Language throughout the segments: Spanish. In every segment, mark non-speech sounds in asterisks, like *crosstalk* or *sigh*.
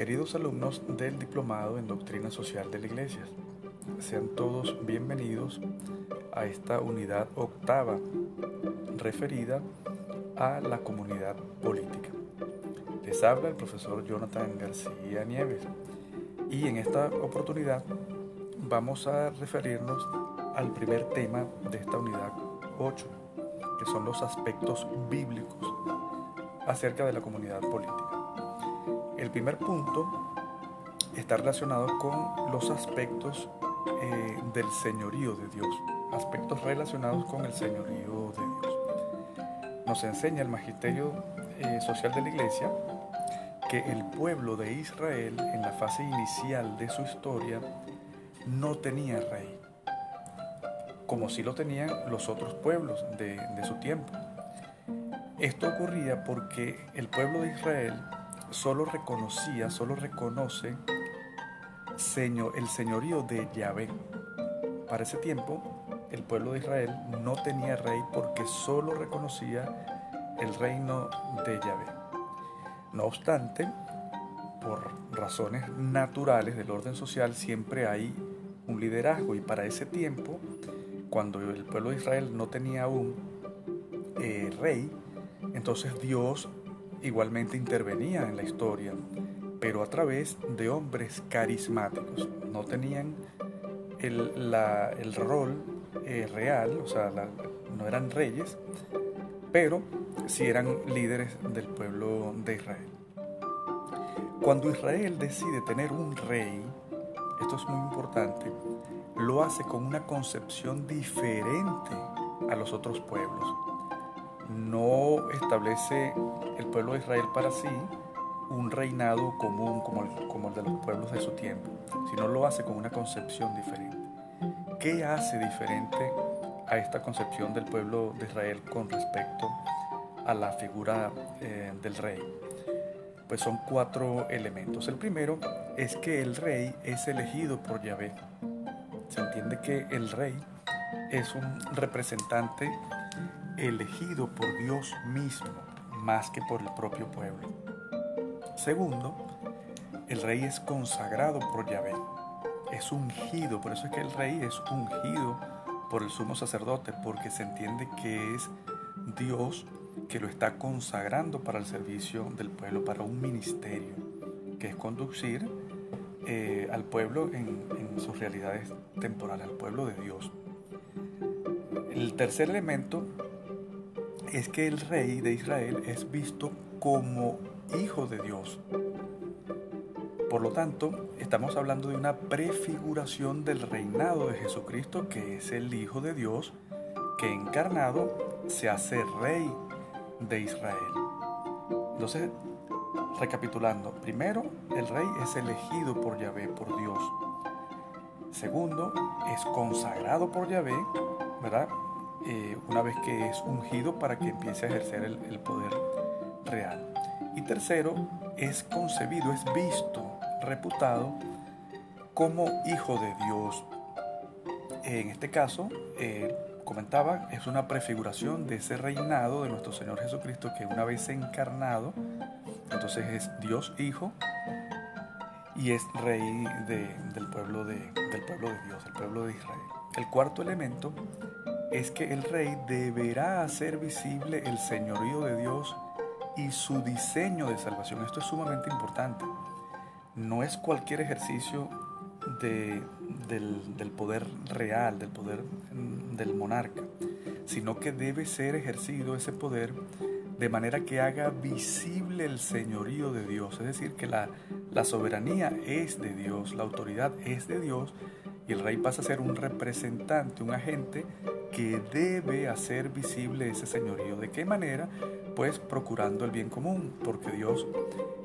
Queridos alumnos del Diplomado en Doctrina Social de la Iglesia, sean todos bienvenidos a esta unidad octava referida a la comunidad política. Les habla el profesor Jonathan García Nieves y en esta oportunidad vamos a referirnos al primer tema de esta unidad 8, que son los aspectos bíblicos acerca de la comunidad política. El primer punto está relacionado con los aspectos eh, del señorío de Dios, aspectos relacionados con el señorío de Dios. Nos enseña el magisterio eh, social de la iglesia que el pueblo de Israel en la fase inicial de su historia no tenía rey, como si lo tenían los otros pueblos de su tiempo. Esto ocurría porque el pueblo de Israel solo reconocía, solo reconoce el señorío de Yahvé. Para ese tiempo, el pueblo de Israel no tenía rey porque solo reconocía el reino de Yahvé. No obstante, por razones naturales del orden social, siempre hay un liderazgo y para ese tiempo, cuando el pueblo de Israel no tenía un eh, rey, entonces Dios igualmente intervenía en la historia, pero a través de hombres carismáticos. No tenían el, rol eh, real, o sea, no eran reyes, pero sí eran líderes del pueblo de Israel. Cuando Israel decide tener un rey, esto es muy importante, lo hace con una concepción diferente a los otros pueblos no establece el pueblo de Israel para sí un reinado común como el, de los pueblos de su tiempo, sino lo hace con una concepción diferente. ¿Qué hace diferente a esta concepción del pueblo de Israel con respecto a la figura eh, del rey? Pues son cuatro elementos. El primero es que el rey es elegido por Yahvé. Se entiende que el rey es un representante elegido por Dios mismo más que por el propio pueblo. Segundo, el rey es consagrado por Yahvé, es ungido, por eso es que el rey es ungido por el sumo sacerdote, porque se entiende que es Dios que lo está consagrando para el servicio del pueblo, para un ministerio, que es conducir eh, al pueblo en, en sus realidades temporales, al pueblo de Dios. El tercer elemento es que el rey de Israel es visto como hijo de Dios. Por lo tanto, estamos hablando de una prefiguración del reinado de Jesucristo, que es el Hijo de Dios, que encarnado se hace rey de Israel. Entonces, recapitulando, primero, el rey es elegido por Yahvé, por Dios. Segundo, es consagrado por Yahvé, ¿verdad? Eh, una vez que es ungido para que empiece a ejercer el, poder real. Y tercero, es concebido, es visto, reputado como hijo de Dios. En este caso, eh, comentaba, es una prefiguración de ese reinado de nuestro Señor Jesucristo que una vez encarnado, entonces es Dios Hijo y es rey del, pueblo de, del pueblo de Dios, el pueblo de Israel. El cuarto elemento es que el rey deberá hacer visible el señorío de Dios y su diseño de salvación. Esto es sumamente importante. No es cualquier ejercicio del, poder real, del poder mm, del monarca, sino que debe ser ejercido ese poder de manera que haga visible el señorío de Dios. Es decir, que la, la soberanía es de Dios, la autoridad es de Dios y el rey pasa a ser un representante, un agente que debe hacer visible ese señorío. ¿De qué manera? Pues procurando el bien común, porque Dios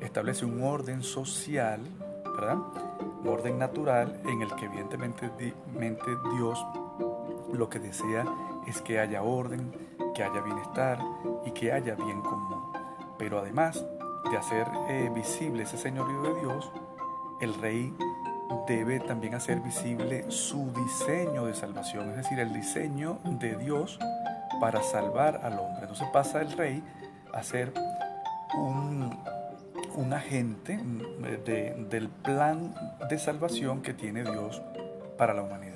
establece un orden social, ¿verdad? Un orden natural en el que evidentemente Dios lo que desea es que haya orden, que haya bienestar y que haya bien común. Pero además de hacer eh, visible ese señorío de Dios, el rey debe también hacer visible su diseño de salvación, es decir, el diseño de Dios para salvar al hombre. Entonces pasa el rey a ser un, agente mm, del plan de salvación que tiene Dios para la humanidad.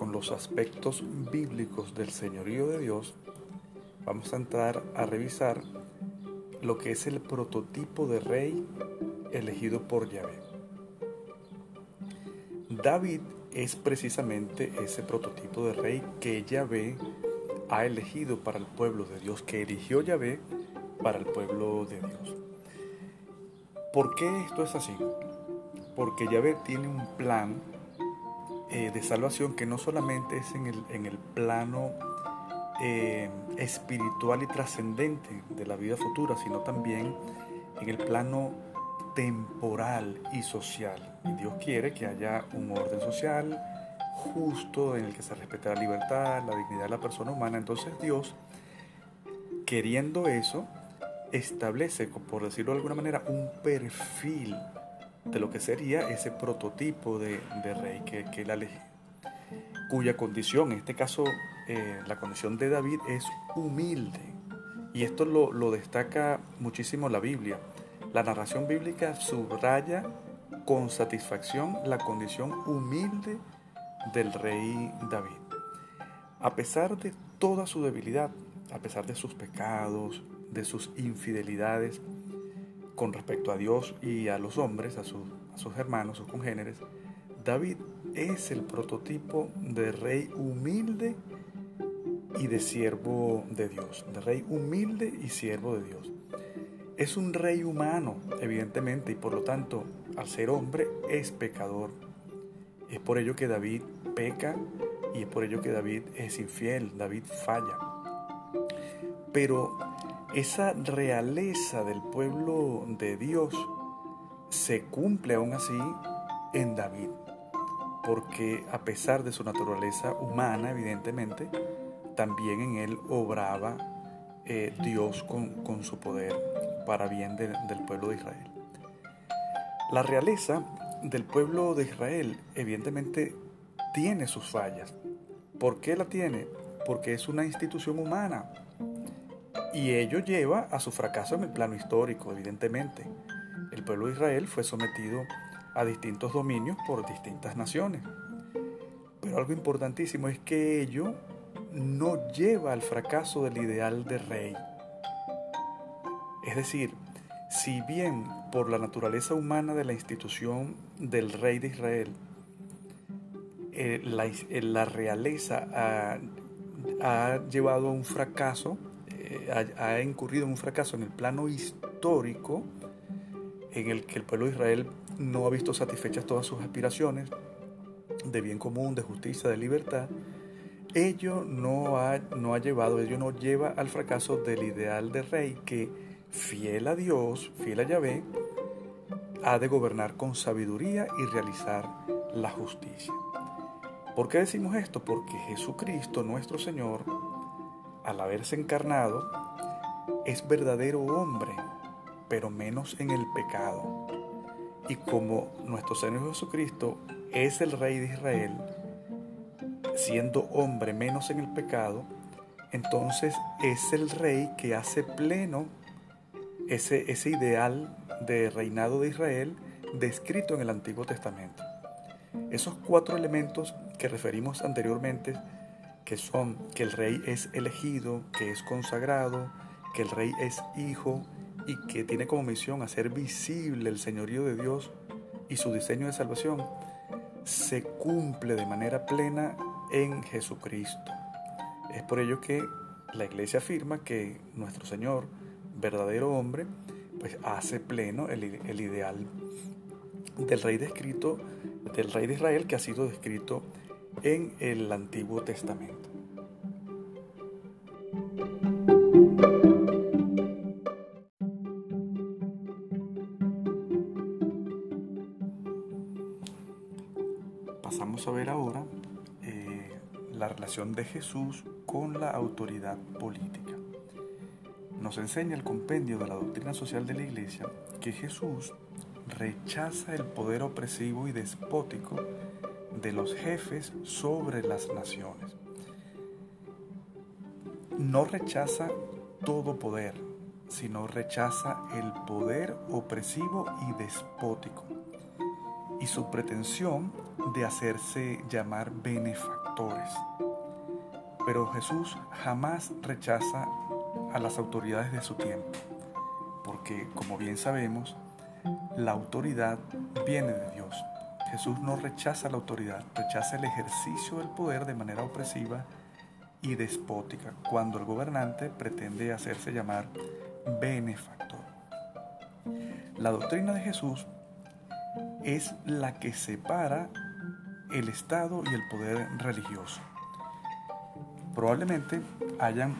Con los aspectos bíblicos del señorío de Dios, vamos a entrar a revisar lo que es el prototipo de rey elegido por Yahvé. David es precisamente ese prototipo de rey que Yahvé ha elegido para el pueblo de Dios, que eligió Yahvé para el pueblo de Dios. ¿Por qué esto es así? Porque Yahvé tiene un plan eh, de salvación que no solamente es en el, en el plano eh, espiritual y trascendente de la vida futura, sino también en el plano temporal y social. Y Dios quiere que haya un orden social justo en el que se respete la libertad, la dignidad de la persona humana. Entonces Dios, queriendo eso, establece, por decirlo de alguna manera, un perfil de lo que sería ese prototipo de, rey que, que él cuya condición, en este caso eh, la condición de David es humilde. Y esto lo, lo destaca muchísimo la Biblia. La narración bíblica subraya con satisfacción la condición humilde del rey David. A pesar de toda su debilidad, a pesar de sus pecados, de sus infidelidades con respecto a Dios y a los hombres, a, sus hermanos, sus congéneres, David es el prototipo de rey humilde y de siervo de Dios, de rey humilde y siervo de Dios. Es un rey humano, evidentemente, y por lo tanto, al ser hombre, es pecador. Es por ello que David peca y es por ello que David es infiel, David falla. Pero esa realeza del pueblo de Dios se cumple aún así en David, porque a pesar de su naturaleza humana, evidentemente, también en él obraba eh, Dios con, su poder para bien del pueblo de Israel. La realeza del pueblo de Israel evidentemente tiene sus fallas. ¿Por qué la tiene? Porque es una institución humana y ello lleva a su fracaso en el plano histórico, evidentemente. El pueblo de Israel fue sometido a distintos dominios por distintas naciones. Pero algo importantísimo es que ello no lleva al fracaso del ideal de rey. Es decir, si bien por la naturaleza humana de la institución del rey de Israel, eh, eh, la, realeza ha, llevado a un fracaso, eh, ha, incurrido en un fracaso en el plano histórico, en el que el pueblo de Israel no ha visto satisfechas todas sus aspiraciones de bien común, de justicia, de libertad, ello no ha, no ha llevado, ello no lleva al fracaso del ideal de rey que, fiel a Dios, fiel a Yahvé, ha de gobernar con sabiduría y realizar la justicia. ¿Por qué decimos esto? Porque Jesucristo, nuestro Señor, al haberse encarnado, es verdadero hombre, pero menos en el pecado. Y como nuestro Señor Jesucristo es el Rey de Israel, siendo hombre menos en el pecado, entonces es el rey que hace pleno ese, ese ideal de reinado de Israel descrito en el Antiguo Testamento. Esos cuatro elementos que referimos anteriormente, que son que el rey es elegido, que es consagrado, que el rey es hijo y que tiene como misión hacer visible el señorío de Dios y su diseño de salvación, se cumple de manera plena en Jesucristo. Es por ello que la iglesia afirma que nuestro Señor, verdadero hombre, pues hace pleno el, el ideal del rey descrito, del rey de Israel que ha sido descrito en el Antiguo Testamento. Pasamos a ver ahora la relación de Jesús con la autoridad política. nos enseña el compendio de la doctrina social de la Iglesia que Jesús rechaza el poder opresivo y despótico de los jefes sobre las naciones. No rechaza todo poder, sino rechaza el poder opresivo y despótico y su pretensión de hacerse llamar benefactores. Pero Jesús jamás rechaza a las autoridades de su tiempo, porque como bien sabemos, la autoridad viene de. Jesús no rechaza la autoridad, rechaza el ejercicio del poder de manera opresiva y despótica, cuando el gobernante pretende hacerse llamar benefactor. La doctrina de Jesús es la que separa el Estado y el poder religioso. Probablemente hayan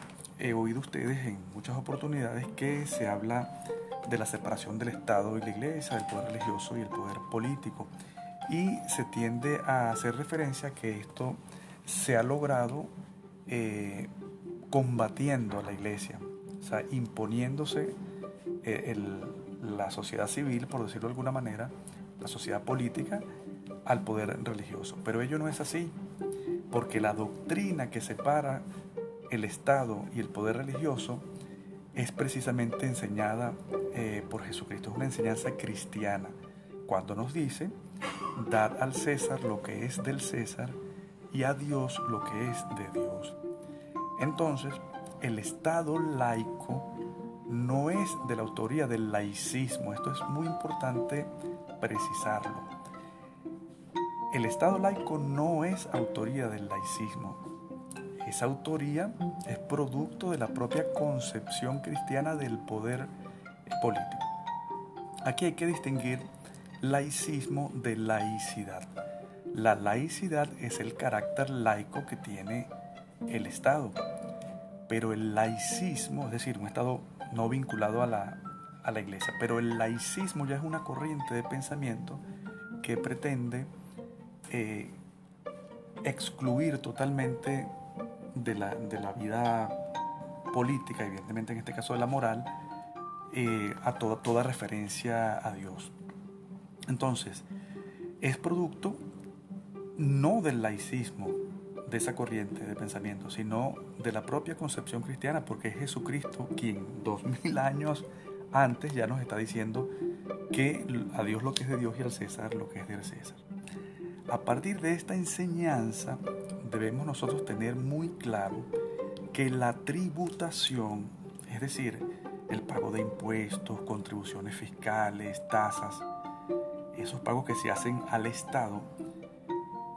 oído ustedes en muchas oportunidades que se habla de la separación del Estado y la Iglesia, del poder religioso y el poder político. Y se tiende a hacer referencia a que esto se ha logrado eh, combatiendo a la Iglesia, o sea, imponiéndose eh, la sociedad civil, por decirlo de alguna manera, la sociedad política, al poder religioso. Pero ello no es así, porque la doctrina que separa el Estado y el poder religioso es precisamente enseñada eh, por Jesucristo, es una enseñanza cristiana, cuando nos dice, dar al César lo que es del César y a Dios lo que es de Dios. Entonces, el Estado laico no es de la autoría del laicismo, esto es muy importante precisarlo. El Estado laico no es autoría del laicismo, esa autoría es producto de la propia concepción cristiana del poder político. Aquí hay que distinguir laicismo de laicidad. La laicidad es el carácter laico que tiene el Estado, pero el laicismo, es decir, un Estado no vinculado a la, iglesia, pero el laicismo ya es una corriente de pensamiento que pretende eh, excluir totalmente de la, vida política, evidentemente en este caso de la moral, eh, a toda referencia a Dios. Entonces, es producto no del laicismo, de esa corriente de pensamiento, sino de la propia concepción cristiana, porque es Jesucristo quien dos mil años antes ya nos está diciendo que a Dios lo que es de Dios y al César lo que es del César. A partir de esta enseñanza debemos nosotros tener muy claro que la tributación, es decir, el pago de impuestos, contribuciones fiscales, tasas, esos pagos que se hacen al Estado,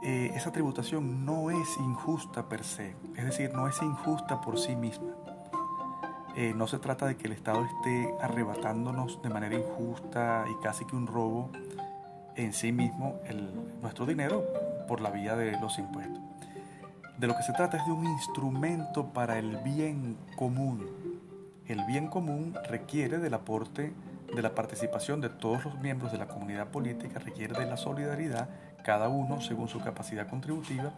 eh, esa tributación no es injusta per se, es decir, no es injusta por sí misma. Eh, no se trata de que el Estado esté arrebatándonos de manera injusta y casi que un robo en sí mismo el, nuestro dinero por la vía de los impuestos. De lo que se trata es de un instrumento para el bien común. El bien común requiere del aporte, de la participación de todos los miembros de la comunidad política, requiere de la solidaridad, cada uno según su capacidad contributiva,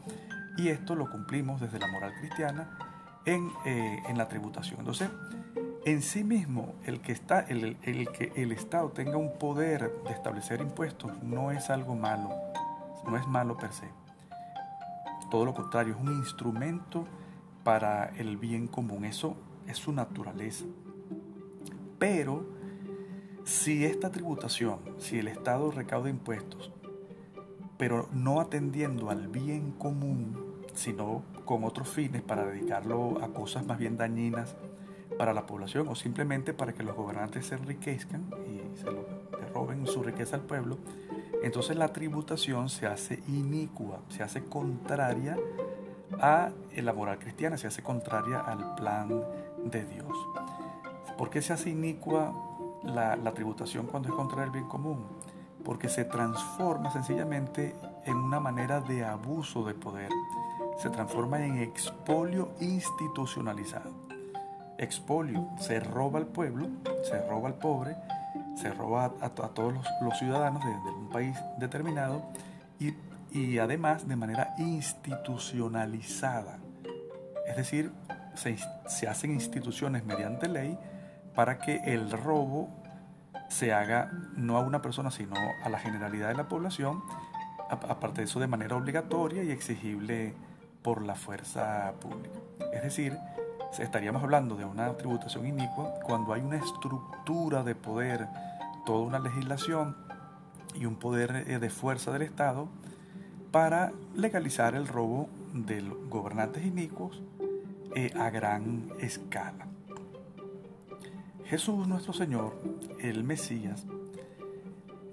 y esto lo cumplimos desde la moral cristiana en, eh, en la tributación. Entonces, en sí mismo el que, está, el, que el Estado tenga un poder de establecer impuestos no es algo malo, no es malo per se. Todo lo contrario, es un instrumento para el bien común, eso es su naturaleza. Pero si esta tributación, si el Estado recauda impuestos, pero no atendiendo al bien común, sino con otros fines para dedicarlo a cosas más bien dañinas, para la población o simplemente para que los gobernantes se enriquezcan y se lo roben su riqueza al pueblo, entonces la tributación se hace inicua, se hace contraria a la moral cristiana, se hace contraria al plan de Dios. ¿Por qué se hace inicua la, tributación cuando es contra el bien común? Porque se transforma sencillamente en una manera de abuso de poder, se transforma en expolio institucionalizado expolio, se roba al pueblo, se roba al pobre, se roba a, todos los, ciudadanos de, un país determinado y, además de manera institucionalizada. Es decir, se, hacen instituciones mediante ley para que el robo se haga no a una persona, sino a la generalidad de la población, aparte de eso de manera obligatoria y exigible por la fuerza pública. Es decir, estaríamos hablando de una tributación inicua cuando hay una estructura de poder, toda una legislación y un poder eh, de fuerza del Estado para legalizar el robo de los gobernantes inicuos eh, a gran escala. Jesús nuestro Señor, el Mesías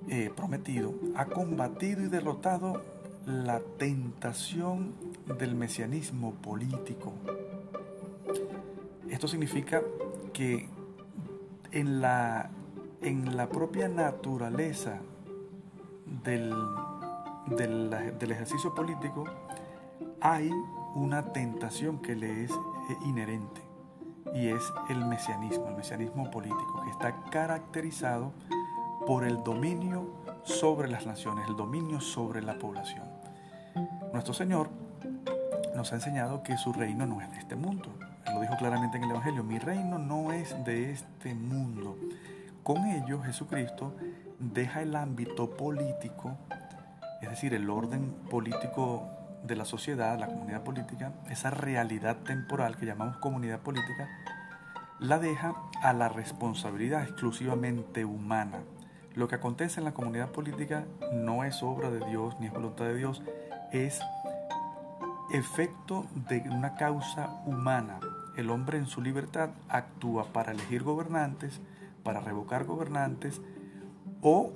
eh, prometido, ha combatido y derrotado la tentación del mesianismo político. Esto significa que en la, en la propia naturaleza del, del, ejercicio político hay una tentación que le es eh, inherente y es el mesianismo, el mesianismo político, que está caracterizado por el dominio sobre las naciones, el dominio sobre la población. Nuestro Señor nos ha enseñado que su reino no es de este mundo. Él lo dijo claramente en el Evangelio, mi reino no es de este mundo. Con ello Jesucristo deja el ámbito político, es decir, el orden político de la sociedad, la comunidad política, esa realidad temporal que llamamos comunidad política, la deja a la responsabilidad exclusivamente humana. Lo que acontece en la comunidad política no es obra de Dios ni es voluntad de Dios, es efecto de una causa humana. El hombre en su libertad actúa para elegir gobernantes, para revocar gobernantes, o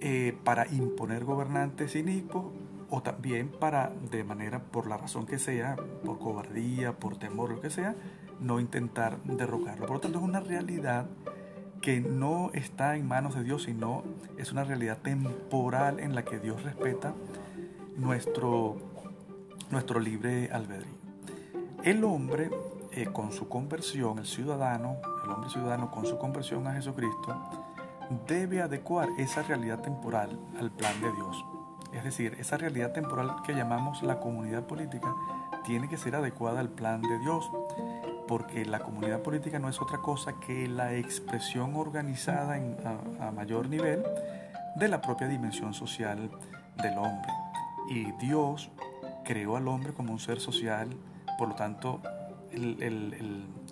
eh, para imponer gobernantes inicuos o también para, de manera, por la razón que sea, por cobardía, por temor, lo que sea, no intentar derrocarlo. Por lo tanto, es una realidad que no está en manos de Dios, sino es una realidad temporal en la que Dios respeta nuestro, nuestro libre albedrío. El hombre, eh, con su conversión, el ciudadano, el hombre ciudadano con su conversión a Jesucristo, debe adecuar esa realidad temporal al plan de Dios. Es decir, esa realidad temporal que llamamos la comunidad política tiene que ser adecuada al plan de Dios, porque la comunidad política no es otra cosa que la expresión organizada a, mayor nivel de la propia dimensión social del hombre. Y Dios creó al hombre como un ser social, por lo tanto,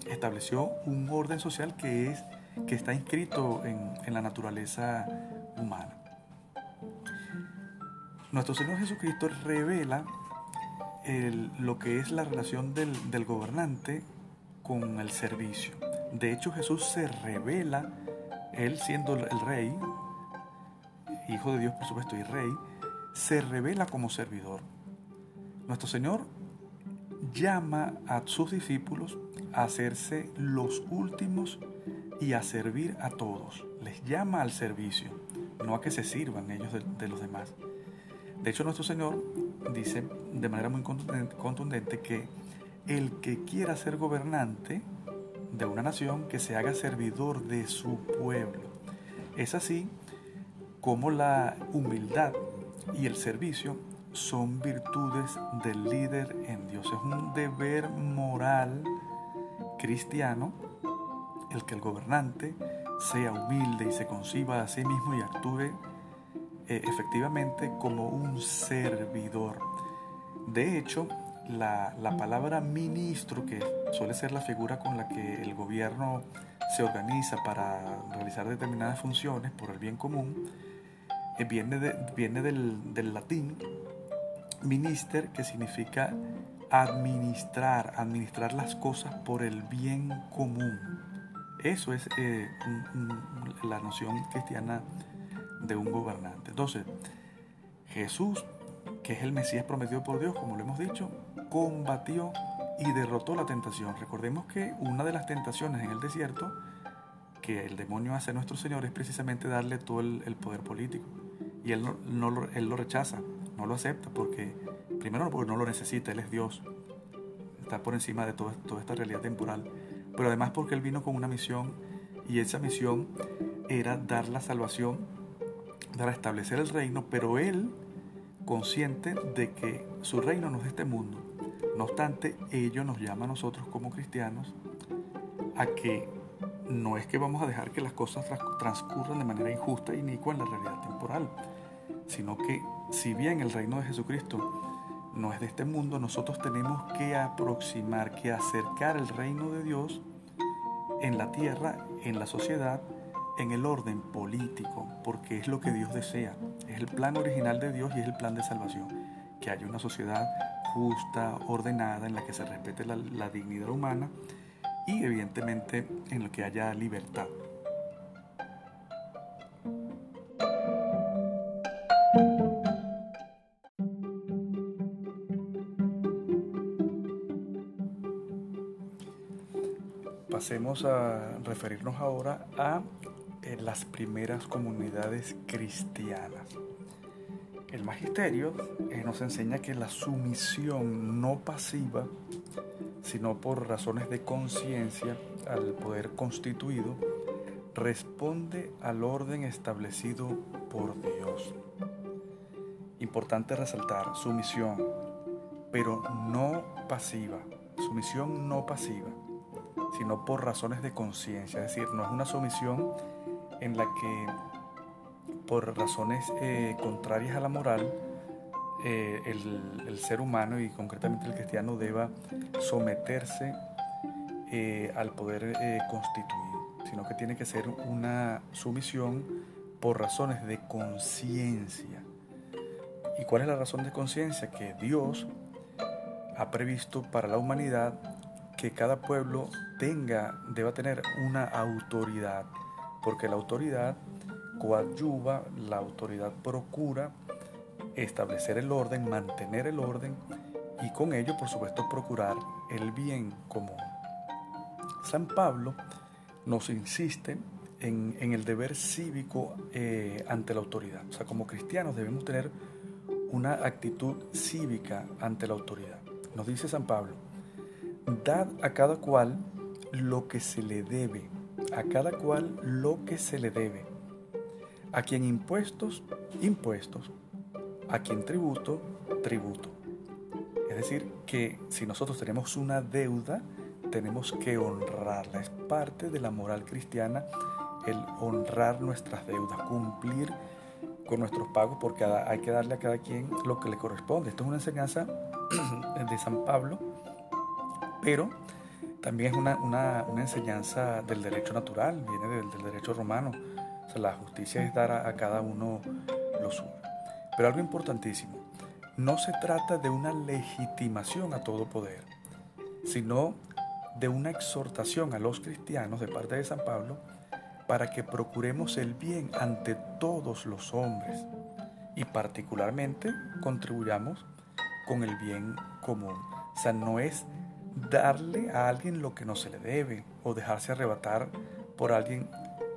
estableció un orden social que es que está inscrito en, la naturaleza humana. Nuestro Señor Jesucristo revela lo que es la relación del, gobernante con el servicio. De hecho, Jesús se revela, Él siendo el rey, hijo de Dios por supuesto y rey, se revela como servidor. Nuestro Señor llama a sus discípulos a hacerse los últimos y a servir a todos. Les llama al servicio, no a que se sirvan ellos de, los demás. De hecho, nuestro Señor dice de manera muy contundente que el que quiera ser gobernante de una nación, que se haga servidor de su pueblo. Es así como la humildad y el servicio son virtudes del líder en Dios. Es un deber moral cristiano el que el gobernante sea humilde y se conciba a sí mismo y actúe eh, efectivamente como un servidor. De hecho, la, la, palabra ministro, que suele ser la figura con la que el gobierno se organiza para realizar determinadas funciones por el bien común, eh, viene, de, viene del, del latín minister, que significa administrar, administrar las cosas por el bien común. Eso es eh, la noción cristiana de un gobernante. Entonces, Jesús, que es el Mesías prometido por Dios, como lo hemos dicho, combatió y derrotó la tentación. Recordemos que una de las tentaciones en el desierto que el demonio hace a nuestro Señor es precisamente darle todo el, poder político. Y él, no, él lo rechaza, no lo acepta, porque primero porque no lo necesita, Él es Dios, está por encima de toda esta realidad temporal pero además porque Él vino con una misión y esa misión era dar la salvación, dar a establecer el reino, pero Él consciente de que su reino no es de este mundo. No obstante, ello nos llama a nosotros como cristianos a que no es que vamos a dejar que las cosas transcurran de manera injusta y inicua en la realidad temporal, sino que si bien el reino de Jesucristo no es de este mundo, nosotros tenemos que aproximar, que acercar el reino de Dios en la tierra, en la sociedad, en el orden político, porque es lo que Dios desea. Es el plan original de Dios y es el plan de salvación. Que haya una sociedad justa, ordenada, en la que se respete la, dignidad humana y evidentemente en la que haya libertad. Pasemos a referirnos ahora a eh, las primeras comunidades cristianas. El magisterio eh, nos enseña que la sumisión no pasiva, sino por razones de conciencia al poder constituido, responde al orden establecido por Dios. Importante resaltar, sumisión, pero no pasiva, sumisión no pasiva sino por razones de conciencia. Es decir, no es una sumisión en la que por razones eh, contrarias a la moral eh, el, ser humano y concretamente el cristiano deba someterse eh, al poder constituido, sino que tiene que ser una sumisión por razones de conciencia. ¿Y cuál es la razón de conciencia? Que Dios ha previsto para la humanidad que cada pueblo tenga, deba tener una autoridad, porque la autoridad coadyuva, la autoridad procura establecer el orden, mantener el orden y con ello, por supuesto, procurar el bien común. San Pablo nos insiste en, el deber cívico eh, ante la autoridad. O sea, como cristianos debemos tener una actitud cívica ante la autoridad. Nos dice San Pablo, Dad a cada cual lo que se le debe, a cada cual lo que se le debe. A quien impuestos, impuestos. A quien tributo, tributo. Es decir, que si nosotros tenemos una deuda, tenemos que honrarla. Es parte de la moral cristiana el honrar nuestras deudas, cumplir con nuestros pagos, porque hay que darle a cada quien lo que le corresponde. Esto es una enseñanza *clears throat* de San Pablo pero también es una, enseñanza del derecho natural, viene del, derecho romano. O sea, la justicia es dar a, cada uno lo suyo. Pero algo importantísimo, no se trata de una legitimación a todo poder, sino de una exhortación a los cristianos de parte de San Pablo para que procuremos el bien ante todos los hombres y particularmente contribuyamos con el bien común. O sea, no es darle a alguien lo que no se le debe o dejarse arrebatar por alguien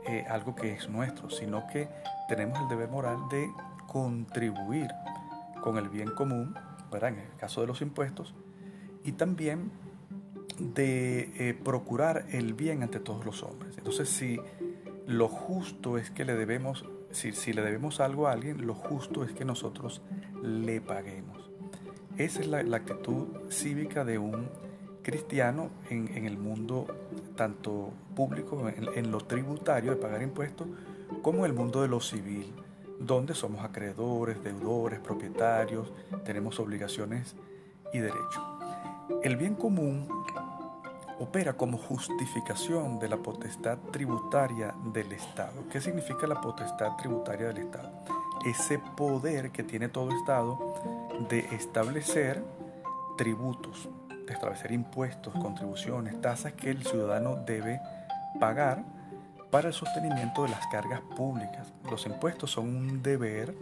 eh, algo que es nuestro, sino que tenemos el deber moral de contribuir con el bien común, ¿verdad? en el caso de los impuestos, y también de eh, procurar el bien ante todos los hombres. Entonces, si lo justo es que le debemos, si, si le debemos algo a alguien, lo justo es que nosotros le paguemos. Esa es la, la actitud cívica de un cristiano en, el mundo tanto público, en, lo tributario de pagar impuestos, como en el mundo de lo civil, donde somos acreedores, deudores, propietarios, tenemos obligaciones y derechos. El bien común opera como justificación de la potestad tributaria del Estado. ¿Qué significa la potestad tributaria del Estado? Ese poder que tiene todo Estado de establecer tributos, de establecer impuestos, contribuciones, tasas que el ciudadano debe pagar para el sostenimiento de las cargas públicas. Los impuestos son un deber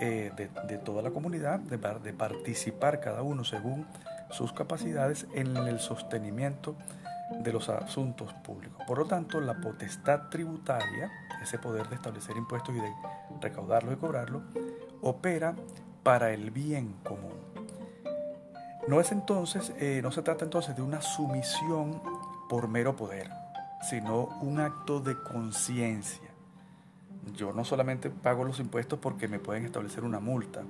eh, de, toda la comunidad de, de participar cada uno según sus capacidades en el sostenimiento de los asuntos públicos. Por lo tanto, la potestad tributaria, ese poder de establecer impuestos y de recaudarlos y cobrarlos, opera para el bien común. No es entonces, eh, no se trata entonces de una sumisión por mero poder, sino un acto de conciencia. Yo no solamente pago los impuestos porque me pueden establecer una multa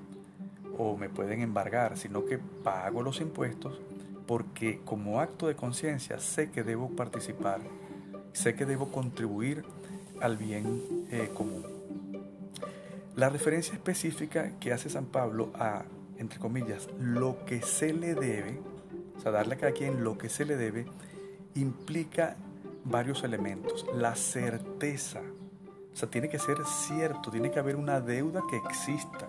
o me pueden embargar, sino que pago los impuestos porque como acto de conciencia sé que debo participar, sé que debo contribuir al bien eh, común. La referencia específica que hace San Pablo a, entre comillas, lo que se le debe, o sea, darle a cada quien lo que se le debe, implica varios elementos. La certeza, o sea, tiene que ser cierto, tiene que haber una deuda que exista,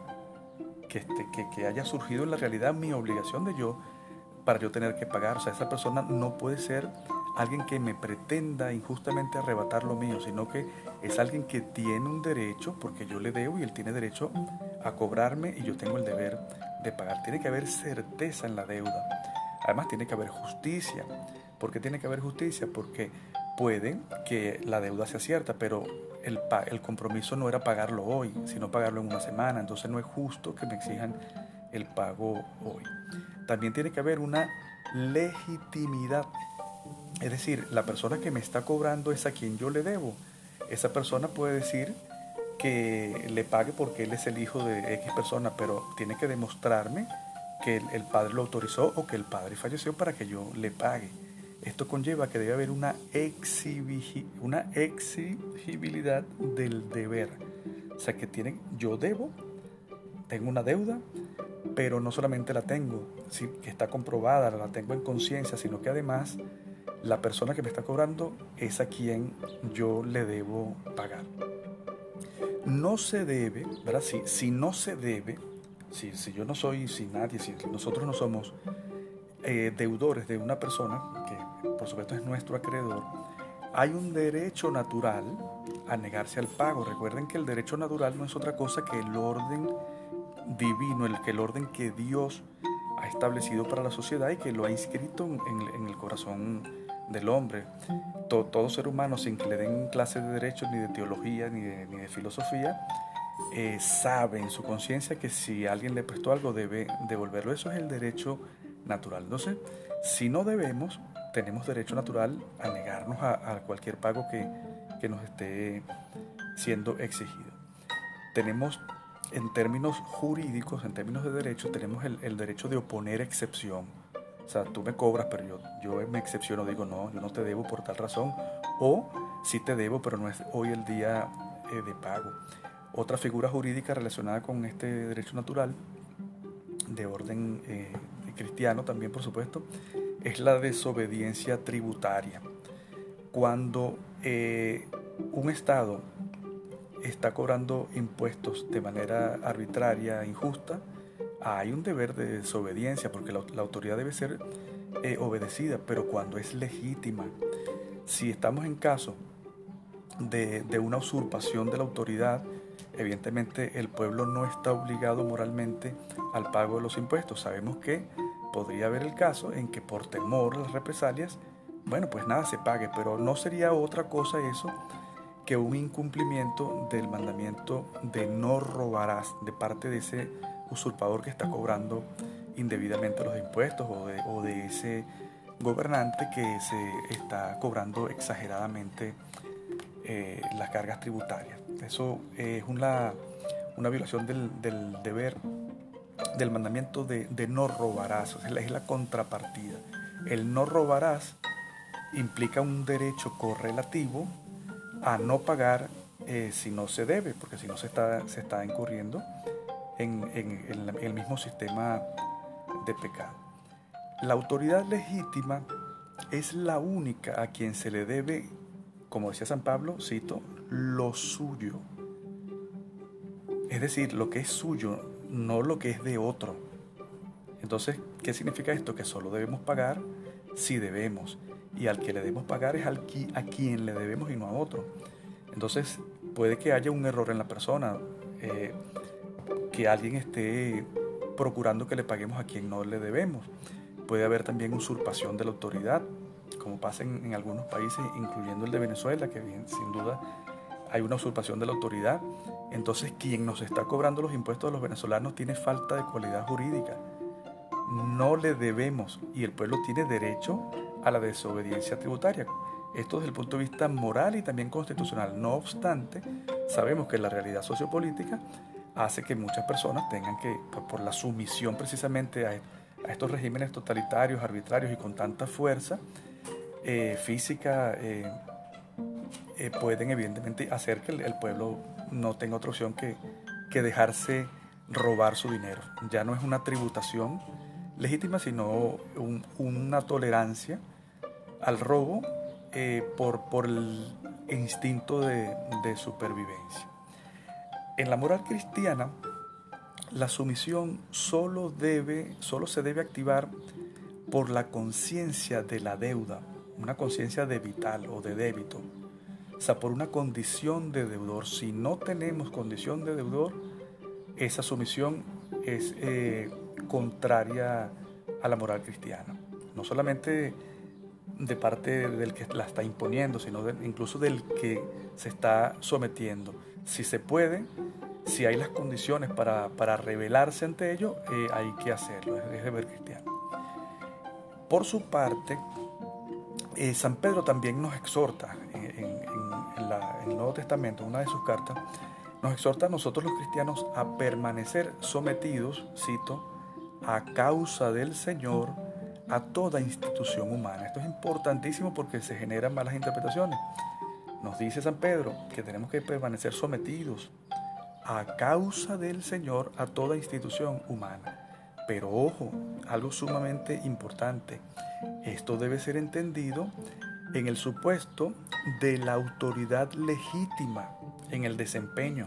que, este, que, que haya surgido en la realidad mi obligación de yo para yo tener que pagar. O sea, esa persona no puede ser alguien que me pretenda injustamente arrebatar lo mío, sino que es alguien que tiene un derecho, porque yo le debo y él tiene derecho a cobrarme y yo tengo el deber de pagar. Tiene que haber certeza en la deuda. Además, tiene que haber justicia. ¿Por qué tiene que haber justicia? Porque puede que la deuda sea cierta, pero el, el compromiso no era pagarlo hoy, sino pagarlo en una semana. Entonces no es justo que me exijan el pago hoy. También tiene que haber una legitimidad. Es decir, la persona que me está cobrando es a quien yo le debo. Esa persona puede decir que le pague porque él es el hijo de X persona, pero tiene que demostrarme que el, padre lo autorizó o que el padre falleció para que yo le pague. Esto conlleva que debe haber una, exigibilidad del deber. O sea, que tiene, yo debo, tengo una deuda, pero no solamente la tengo, que está comprobada, la tengo en conciencia, sino que además la persona que me está cobrando es a quien yo le debo pagar. No se debe, ¿verdad? Si, si no se debe, si, si yo no soy, si nadie, si nosotros no somos eh, deudores de una persona, que por supuesto es nuestro acreedor, hay un derecho natural a negarse al pago. Recuerden que el derecho natural no es otra cosa que el orden divino, el, el orden que Dios ha establecido para la sociedad y que lo ha inscrito en, el corazón del hombre. Todo, ser humano, sin que le den clases de derecho, ni de teología, ni de, ni de filosofía, eh, sabe en su conciencia que si alguien le prestó algo debe devolverlo. Eso es el derecho natural. Entonces, si no debemos, tenemos derecho natural a negarnos a, cualquier pago que, que nos esté siendo exigido. Tenemos en términos jurídicos, en términos de derecho, tenemos el, derecho de oponer excepción. O sea, tú me cobras, pero yo, yo me excepciono, digo, no, yo no te debo por tal razón. O sí te debo, pero no es hoy el día eh, de pago. Otra figura jurídica relacionada con este derecho natural, de orden eh, cristiano también, por supuesto, es la desobediencia tributaria. Cuando eh, un Estado está cobrando impuestos de manera arbitraria, injusta, hay un deber de desobediencia porque la, autoridad debe ser eh, obedecida, pero cuando es legítima. Si estamos en caso de, de una usurpación de la autoridad, evidentemente el pueblo no está obligado moralmente al pago de los impuestos. Sabemos que podría haber el caso en que por temor a las represalias, bueno, pues nada se pague, pero no sería otra cosa eso que un incumplimiento del mandamiento de no robarás de parte de ese usurpador que está cobrando indebidamente los impuestos o de, ese gobernante que se está cobrando exageradamente eh, las cargas tributarias. Eso es una, una violación del, deber, del mandamiento de, no robarás, es la, es la contrapartida. El no robarás implica un derecho correlativo a no pagar eh, si no se debe, porque si no se está, se está incurriendo en, el mismo sistema de pecado. La autoridad legítima es la única a quien se le debe, como decía San Pablo, cito, lo suyo. Es decir, lo que es suyo, no lo que es de otro. Entonces, ¿qué significa esto? Que solo debemos pagar si debemos y al que le debemos pagar es al a quien le debemos y no a otro. Entonces puede que haya un error en la persona, eh, que alguien esté procurando que le paguemos a quien no le debemos. Puede haber también usurpación de la autoridad, como pasa en, algunos países, incluyendo el de Venezuela, que bien, sin duda hay una usurpación de la autoridad. Entonces quien nos está cobrando los impuestos a los venezolanos tiene falta de cualidad jurídica. No le debemos y el pueblo tiene derecho a la desobediencia tributaria. Esto desde el punto de vista moral y también constitucional. No obstante, sabemos que la realidad sociopolítica hace que muchas personas tengan que, por, la sumisión precisamente a, estos regímenes totalitarios, arbitrarios y con tanta fuerza eh, física, eh, eh, pueden evidentemente hacer que el, pueblo no tenga otra opción que, que dejarse robar su dinero. Ya no es una tributación legítima, sino una tolerancia al robo por, por, el instinto de, de, supervivencia. En la moral cristiana, la sumisión solo, debe, solo se debe activar por la conciencia de la deuda, una conciencia de vital o de débito, o sea, por una condición de deudor. Si no tenemos condición de deudor, esa sumisión es eh, contraria a la moral cristiana. No solamente de parte del que la está imponiendo, sino incluso del que se está sometiendo. Si se puede, si hay las condiciones para, para rebelarse ante ello, eh, hay que hacerlo, es, deber cristiano. Por su parte, eh, San Pedro también nos exhorta en, en, el Nuevo Testamento, una de sus cartas, nos exhorta a nosotros los cristianos a permanecer sometidos, cito, a causa del Señor a toda institución humana. Esto es importantísimo porque se generan malas interpretaciones. Nos dice San Pedro que tenemos que permanecer sometidos a causa del Señor a toda institución humana. Pero ojo, algo sumamente importante. Esto debe ser entendido en el supuesto de la autoridad legítima en el desempeño.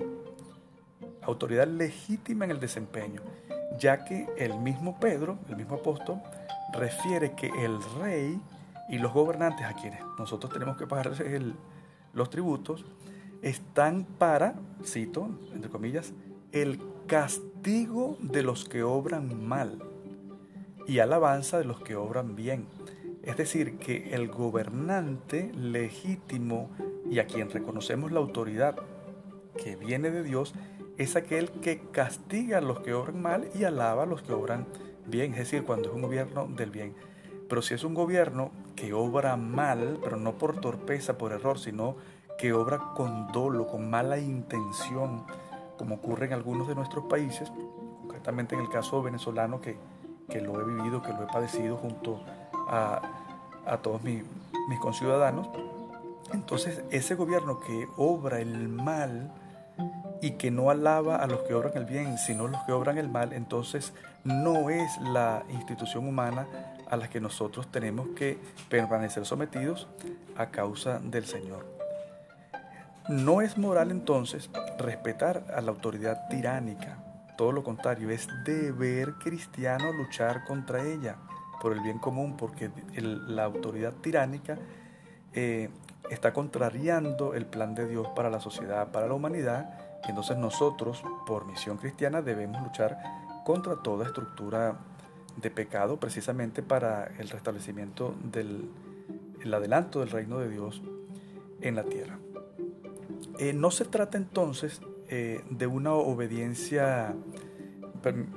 Autoridad legítima en el desempeño, ya que el mismo Pedro, el mismo apóstol, refiere que el rey y los gobernantes a quienes nosotros tenemos que pagar los tributos, están para, cito, entre comillas, el castigo de los que obran mal y alabanza de los que obran bien. Es decir, que el gobernante legítimo y a quien reconocemos la autoridad que viene de Dios es aquel que castiga a los que obran mal y alaba a los que obran bien. Es decir, cuando es un gobierno del bien. Pero si es un gobierno que obra mal, pero no por torpeza, por error, sino que obra con dolo, con mala intención, como ocurre en algunos de nuestros países, concretamente en el caso venezolano que, que lo he vivido, que lo he padecido junto a, a todos mis, mis conciudadanos. Entonces, ese gobierno que obra el mal y que no alaba a los que obran el bien, sino a los que obran el mal, entonces no es la institución humana a la que nosotros tenemos que permanecer sometidos a causa del Señor. No es moral entonces respetar a la autoridad tiránica, todo lo contrario, es deber cristiano luchar contra ella por el bien común, porque la autoridad tiránica eh, está contrariando el plan de Dios para la sociedad, para la humanidad, y entonces nosotros, por misión cristiana, debemos luchar contra toda estructura de pecado, precisamente para el restablecimiento del el adelanto del reino de Dios en la tierra. Eh, no se trata entonces eh, de una obediencia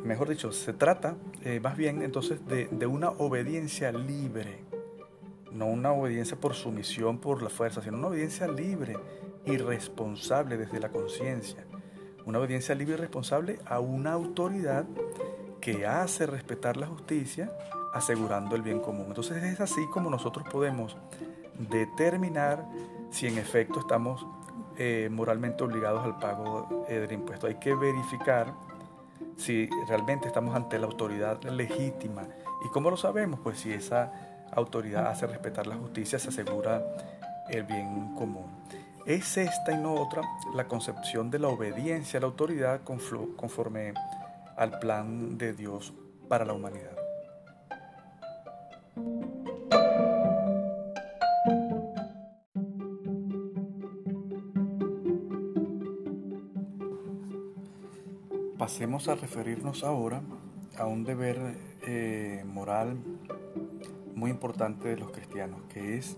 mejor dicho, se trata eh, más bien entonces de, una obediencia libre, no una obediencia por sumisión, por la fuerza, sino una obediencia libre y responsable desde la conciencia. Una obediencia libre y responsable a una autoridad que hace respetar la justicia, asegurando el bien común. Entonces es así como nosotros podemos determinar si en efecto estamos eh, moralmente obligados al pago eh, del impuesto. Hay que verificar si realmente estamos ante la autoridad legítima. ¿Y cómo lo sabemos? Pues si esa autoridad hace respetar la justicia, se asegura el bien común. Es esta y no otra la concepción de la obediencia a la autoridad conforme al plan de Dios para la humanidad. Pasemos a referirnos ahora a un deber eh, moral muy importante de los cristianos, que es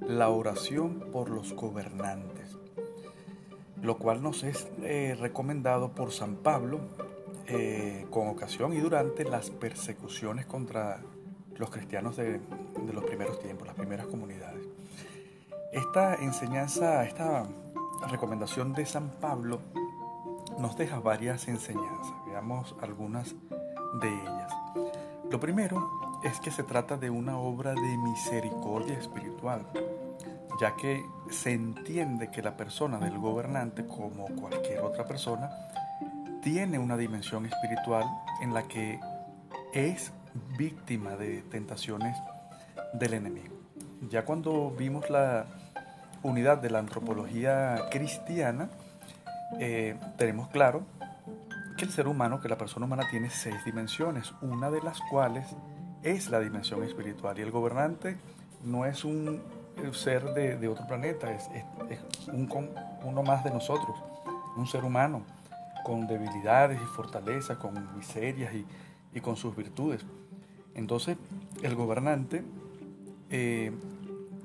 la oración por los gobernantes, lo cual nos es eh, recomendado por San Pablo eh, con ocasión y durante las persecuciones contra los cristianos de, de los primeros tiempos, las primeras comunidades. Esta enseñanza, esta recomendación de San Pablo nos deja varias enseñanzas. Veamos algunas de ellas. Lo primero es que se trata de una obra de misericordia espiritual. ya que se entiende que la persona del gobernante, como cualquier otra persona, tiene una dimensión espiritual en la que es víctima de tentaciones del enemigo. Ya cuando vimos la unidad de la antropología cristiana, eh, tenemos claro que el ser humano, que la persona humana tiene seis dimensiones, una de las cuales es la dimensión espiritual. Y el gobernante no es un ser de, otro planeta, es, un, uno más de nosotros, un ser humano con debilidades y fortalezas, con miserias y, con sus virtudes. Entonces, el gobernante eh,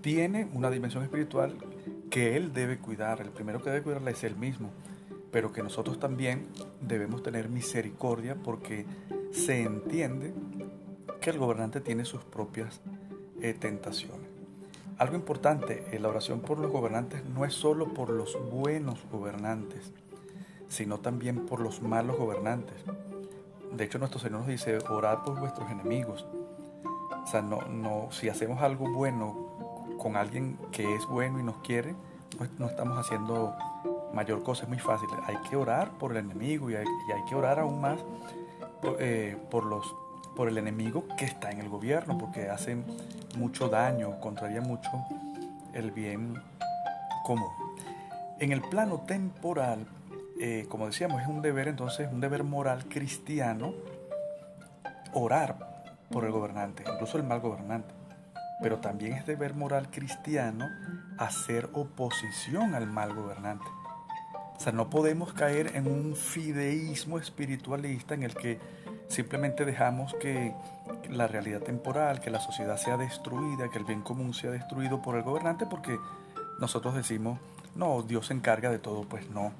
tiene una dimensión espiritual que él debe cuidar. El primero que debe cuidarla es él mismo pero que nosotros también debemos tener misericordia porque se entiende que el gobernante tiene sus propias eh, tentaciones. Algo importante, en la oración por los gobernantes no es solo por los buenos gobernantes, sino también por los malos gobernantes. De hecho, nuestro Señor nos dice, orad por vuestros enemigos. O sea, no, no, si hacemos algo bueno con alguien que es bueno y nos quiere, pues no estamos haciendo mayor cosa, es muy fácil. Hay que orar por el enemigo y hay, que orar aún más eh, por, los, por el enemigo que está en el gobierno, porque hacen mucho daño, contraría mucho el bien común. En el plano temporal, eh, como decíamos, es un deber entonces, un deber moral cristiano orar por el gobernante, incluso el mal gobernante. Pero también es deber moral cristiano hacer oposición al mal gobernante. O sea, no podemos caer en un fideísmo espiritualista en el que simplemente dejamos que la realidad temporal, que la sociedad sea destruida, que el bien común sea destruido por el gobernante, porque nosotros decimos, no, Dios se encarga de todo, pues no.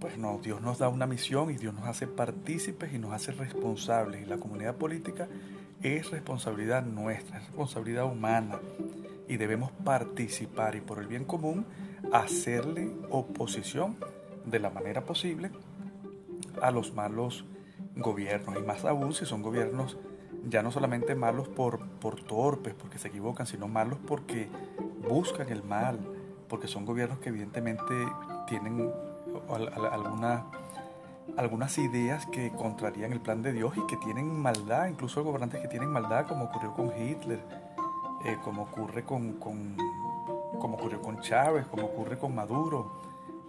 Pues no, Dios nos da una misión y Dios nos hace partícipes y nos hace responsables. Y la comunidad política es responsabilidad nuestra, es responsabilidad humana. Y debemos participar y por el bien común hacerle oposición de la manera posible a los malos gobiernos y más aún si son gobiernos ya no solamente malos por, por torpes, porque se equivocan, sino malos porque buscan el mal, porque son gobiernos que evidentemente tienen alguna, algunas ideas que contrarían el plan de Dios y que tienen maldad, incluso gobernantes que tienen maldad, como ocurrió con Hitler, eh, como ocurre con como ocurrió con Chávez, como ocurre con Maduro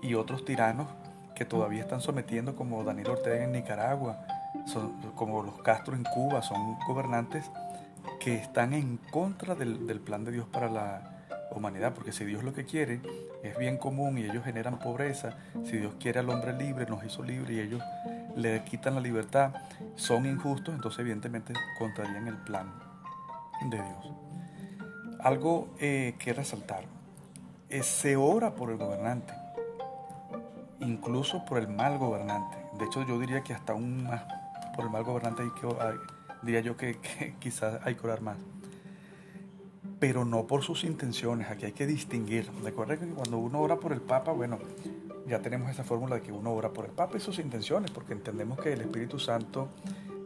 y otros tiranos que todavía están sometiendo como Daniel Ortega en Nicaragua, son, como los Castro en Cuba, son gobernantes que están en contra del, plan de Dios para la humanidad, porque si Dios lo que quiere es bien común y ellos generan pobreza, si Dios quiere al hombre libre, nos hizo libre y ellos le quitan la libertad, son injustos, entonces evidentemente contrarían el plan de Dios. Algo eh, que resaltar, se ora por el gobernante, incluso por el mal gobernante. De hecho, yo diría que hasta aún más por el mal gobernante hay que, diría yo *laughs* que, quizás hay que orar más. Pero no por sus intenciones, aquí hay que distinguir. Recuerden que cuando uno ora por el Papa, bueno, ya tenemos esa fórmula de que uno ora por el Papa y sus intenciones, porque entendemos que el Espíritu Santo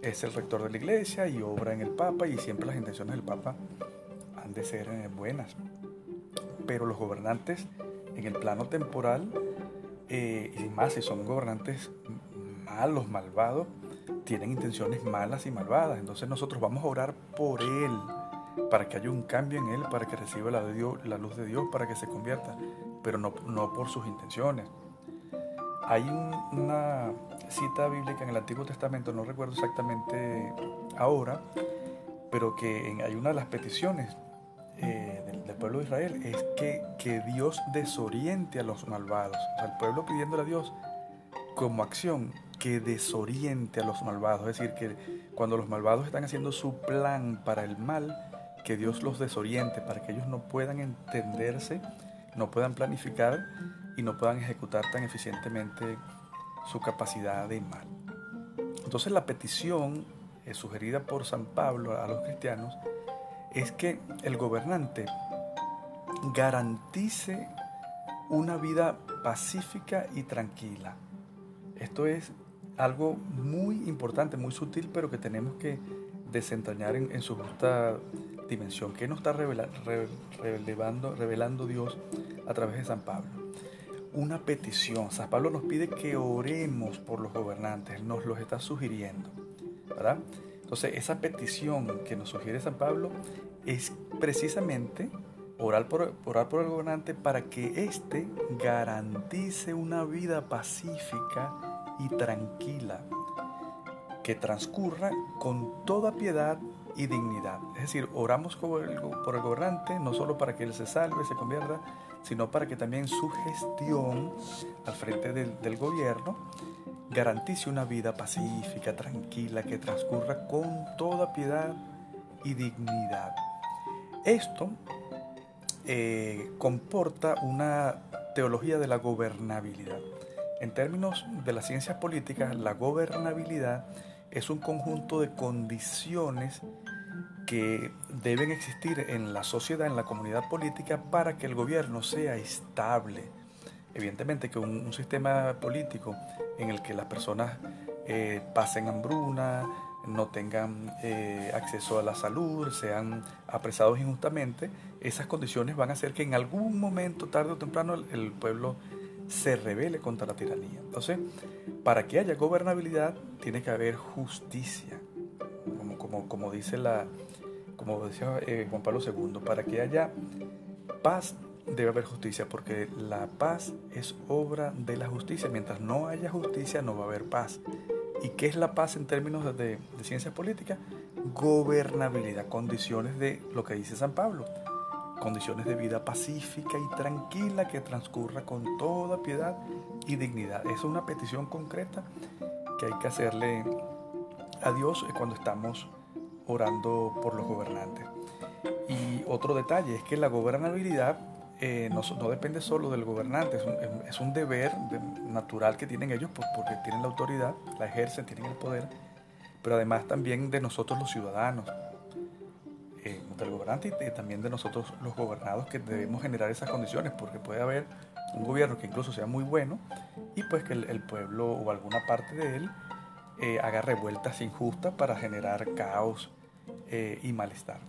es el rector de la iglesia y obra en el Papa y siempre las intenciones del Papa han de ser eh, buenas pero los gobernantes en el plano temporal, eh, y más si son gobernantes malos, malvados, tienen intenciones malas y malvadas. Entonces nosotros vamos a orar por él, para que haya un cambio en él, para que reciba la, luz de Dios, para que se convierta, pero no, no por sus intenciones. Hay una cita bíblica en el Antiguo Testamento, no recuerdo exactamente ahora, pero que hay una de las peticiones eh, del, pueblo de Israel es que, que Dios desoriente a los malvados. O sea, el pueblo pidiéndole a Dios como acción que desoriente a los malvados. Es decir, que cuando los malvados están haciendo su plan para el mal, que Dios los desoriente para que ellos no puedan entenderse, no puedan planificar y no puedan ejecutar tan eficientemente su capacidad de mal. Entonces la petición eh, sugerida por San Pablo a los cristianos es que el gobernante garantice una vida pacífica y tranquila. Esto es algo muy importante, muy sutil, pero que tenemos que desentrañar en, su justa dimensión. ¿Qué nos está revelando, revelando Dios a través de San Pablo? Una petición. San Pablo nos pide que oremos por los gobernantes, nos los está sugiriendo. ¿verdad? Entonces, esa petición que nos sugiere San Pablo es precisamente orar por, orar por el gobernante para que éste garantice una vida pacífica y tranquila, que transcurra con toda piedad y dignidad. Es decir, oramos por el, gobernante no solo para que él se salve, se convierta, sino para que también su gestión al frente del, del gobierno garantice una vida pacífica, tranquila, que transcurra con toda piedad y dignidad. Esto eh, comporta una teología de la gobernabilidad. En términos de las ciencias políticas, la gobernabilidad es un conjunto de condiciones que deben existir en la sociedad, en la comunidad política, para que el gobierno sea estable. Evidentemente que un, sistema político en el que las personas eh, pasen hambruna, no tengan eh, acceso a la salud, sean apresados injustamente, esas condiciones van a hacer que en algún momento, tarde o temprano, el, pueblo se revele contra la tiranía. Entonces, para que haya gobernabilidad, tiene que haber justicia, como, como, como dice la, como decía eh, Juan Pablo II, para que haya paz debe haber justicia, porque la paz es obra de la justicia. Mientras no haya justicia, no va a haber paz. ¿Y qué es la paz en términos de, de, ciencias políticas? Gobernabilidad, condiciones de lo que dice San Pablo, condiciones de vida pacífica y tranquila que transcurra con toda piedad y dignidad. es una petición concreta que hay que hacerle a Dios cuando estamos orando por los gobernantes. Y otro detalle es que la gobernabilidad eh, no, depende solo del gobernante, es un, deber natural que tienen ellos porque tienen la autoridad, la ejercen, tienen el poder, pero además también de nosotros los ciudadanos, del gobernante y también de nosotros los gobernados que debemos generar esas condiciones, porque puede haber un gobierno que incluso sea muy bueno y pues que el, pueblo o alguna parte de él eh, haga revueltas injustas para generar caos y malestar.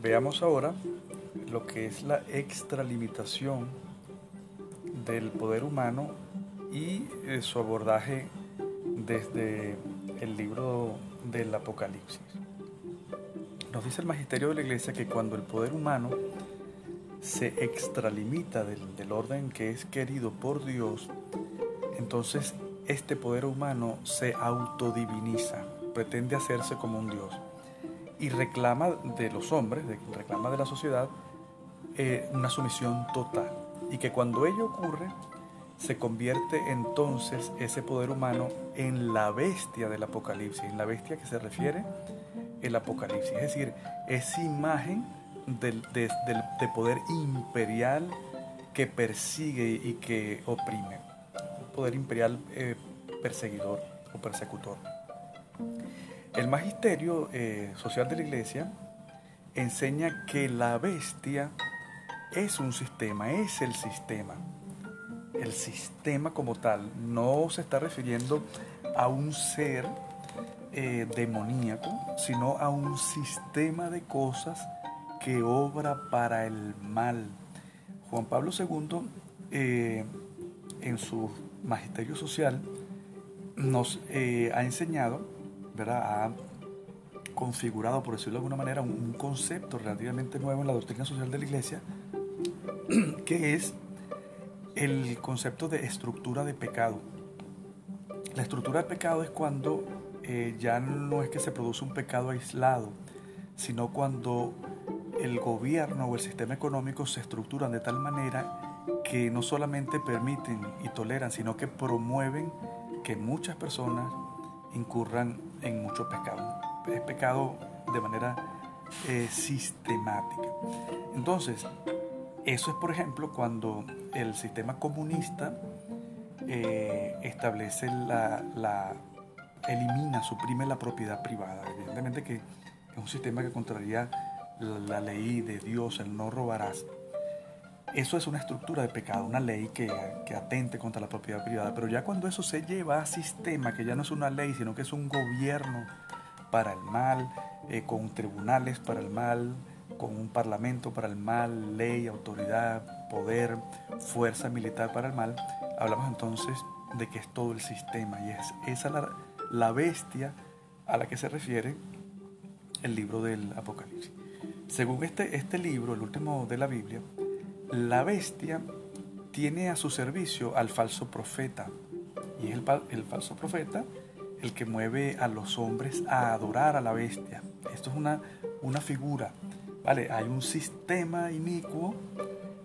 Veamos ahora lo que es la extralimitación del poder humano y eh, su abordaje desde el libro del Apocalipsis. Nos dice el magisterio de la Iglesia que cuando el poder humano se extralimita del, orden que es querido por Dios, entonces este poder humano se autodiviniza, pretende hacerse como un Dios y reclama de los hombres, reclama de la sociedad, eh, una sumisión total. Y que cuando ello ocurre, se convierte entonces ese poder humano en la bestia del Apocalipsis, en la bestia que se refiere el Apocalipsis. Es decir, esa imagen del, de, poder imperial que persigue y que oprime. poder imperial eh, perseguidor o persecutor. El magisterio eh, social de la iglesia enseña que la bestia es un sistema, es el sistema. El sistema como tal no se está refiriendo a un ser eh, demoníaco, sino a un sistema de cosas que obra para el mal. Juan Pablo II, eh, en su magisterio social, nos ha enseñado ha configurado, por decirlo de alguna manera, un, concepto relativamente nuevo en la doctrina social de la Iglesia, *clears throat* que es el concepto de estructura de pecado. La estructura de pecado es cuando eh, ya no es que se produce un pecado aislado, sino cuando el gobierno o el sistema económico se estructuran de tal manera que no solamente permiten y toleran, sino que promueven que muchas personas incurran en mucho pecado. Es pecado de manera eh, sistemática. Entonces, eso es, por ejemplo, cuando el sistema comunista eh, establece la, la, elimina, suprime la propiedad privada. Evidentemente que es un sistema que contraría la, ley de Dios, el no robarás. eso es una estructura de pecado, una ley que, que, atente contra la propiedad privada. Pero ya cuando eso se lleva a sistema, que ya no es una ley, sino que es un gobierno para el mal, eh, con tribunales para el mal, con un parlamento para el mal, ley, autoridad, poder, fuerza militar para el mal, hablamos entonces de que es todo el sistema y es esa la, la bestia a la que se refiere el libro del Apocalipsis. Según este, este libro, el último de la Biblia, la bestia tiene a su servicio al falso profeta. Y es el, el, falso profeta el que mueve a los hombres a adorar a la bestia. Esto es una, una figura. Hay un sistema inicuo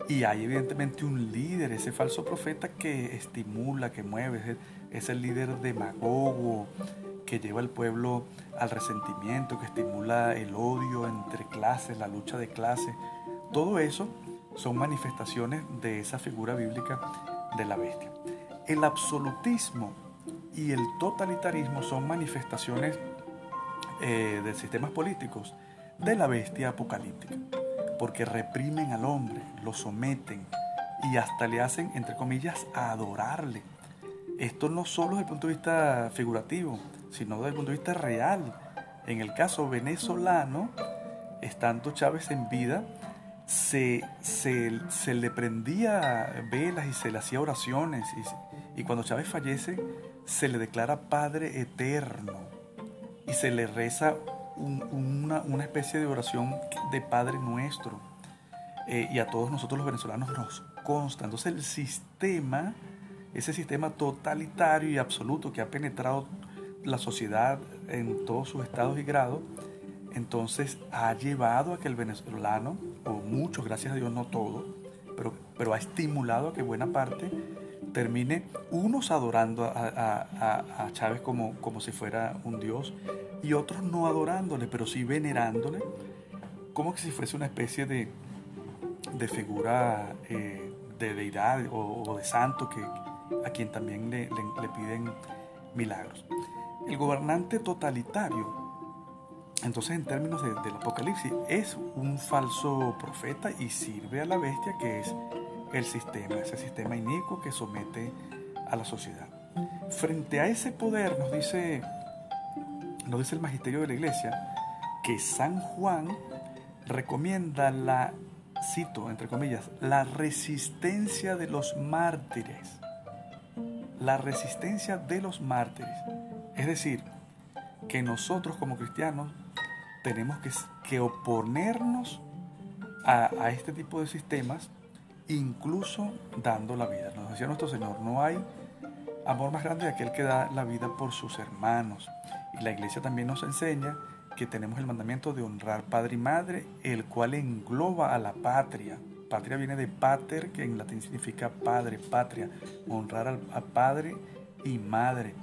y hay evidentemente un líder, ese falso profeta que estimula, que mueve, es el líder demagogo, que lleva al pueblo al resentimiento, que estimula el odio entre clases, la lucha de clases. Todo eso son manifestaciones de esa figura bíblica de la bestia. El absolutismo y el totalitarismo son manifestaciones eh, de sistemas políticos de la bestia apocalíptica, porque reprimen al hombre, lo someten y hasta le hacen, entre comillas, adorarle. Esto no solo desde el punto de vista figurativo, sino desde el punto de vista real. En el caso venezolano, estando Chávez en vida, se, se, le prendía velas y se le hacía oraciones. Y, y, cuando Chávez fallece, se le declara Padre Eterno. Y se le reza una, una, especie de oración de Padre Nuestro. Eh, y a todos nosotros los venezolanos nos consta. Entonces el sistema, ese sistema totalitario y absoluto que ha penetrado la sociedad en todos sus estados y grados, entonces ha llevado a que el venezolano, o muchos, gracias a Dios, no todo, pero, pero ha estimulado a que buena parte termine unos adorando a, a, Chávez como, como si fuera un dios y otros no adorándole, pero sí venerándole, como que si fuese una especie de, de figura eh, de deidad o, de santo que, a quien también le, le piden milagros. El gobernante totalitario entonces, en términos del Apocalipsis, es un falso profeta y sirve a la bestia que es el sistema, ese sistema inicuo que somete a la sociedad. Frente a ese poder, nos dice, nos dice el magisterio de la iglesia, que San Juan recomienda la, cito, entre comillas, la resistencia de los mártires. La resistencia de los mártires. Es decir, que nosotros como cristianos tenemos que, oponernos a, este tipo de sistemas, incluso dando la vida. Nos decía nuestro Señor, no hay amor más grande de aquel que da la vida por sus hermanos. Y la iglesia también nos enseña que tenemos el mandamiento de honrar padre y madre, el cual engloba a la patria. Patria viene de pater, que en latín significa padre, patria. Honrar a padre y madre.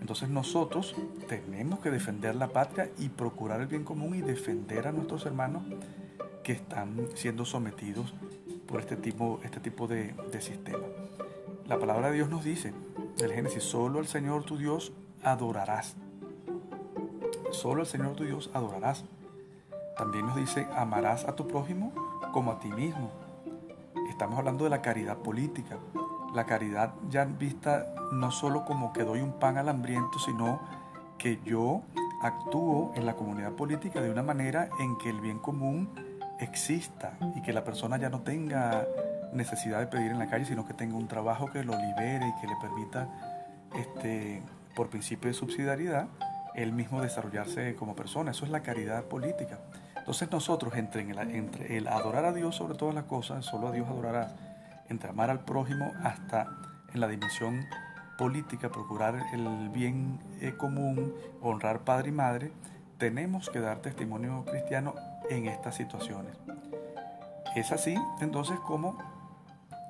Entonces nosotros tenemos que defender la patria y procurar el bien común y defender a nuestros hermanos que están siendo sometidos por este tipo, este tipo de, de sistema. La palabra de Dios nos dice, del Génesis, solo al Señor tu Dios adorarás. Solo al Señor tu Dios adorarás. También nos dice, amarás a tu prójimo como a ti mismo. Estamos hablando de la caridad política la caridad ya vista no solo como que doy un pan al hambriento, sino que yo actúo en la comunidad política de una manera en que el bien común exista y que la persona ya no tenga necesidad de pedir en la calle, sino que tenga un trabajo que lo libere y que le permita, este, por principio de subsidiariedad, él mismo desarrollarse como persona. Eso es la caridad política. Entonces nosotros, entre el, entre el adorar a Dios sobre todas las cosas, solo a Dios adorarás, entre amar al prójimo hasta en la dimensión política, procurar el bien eh, común, honrar padre y madre, tenemos que dar testimonio cristiano en estas situaciones. Es así, entonces, como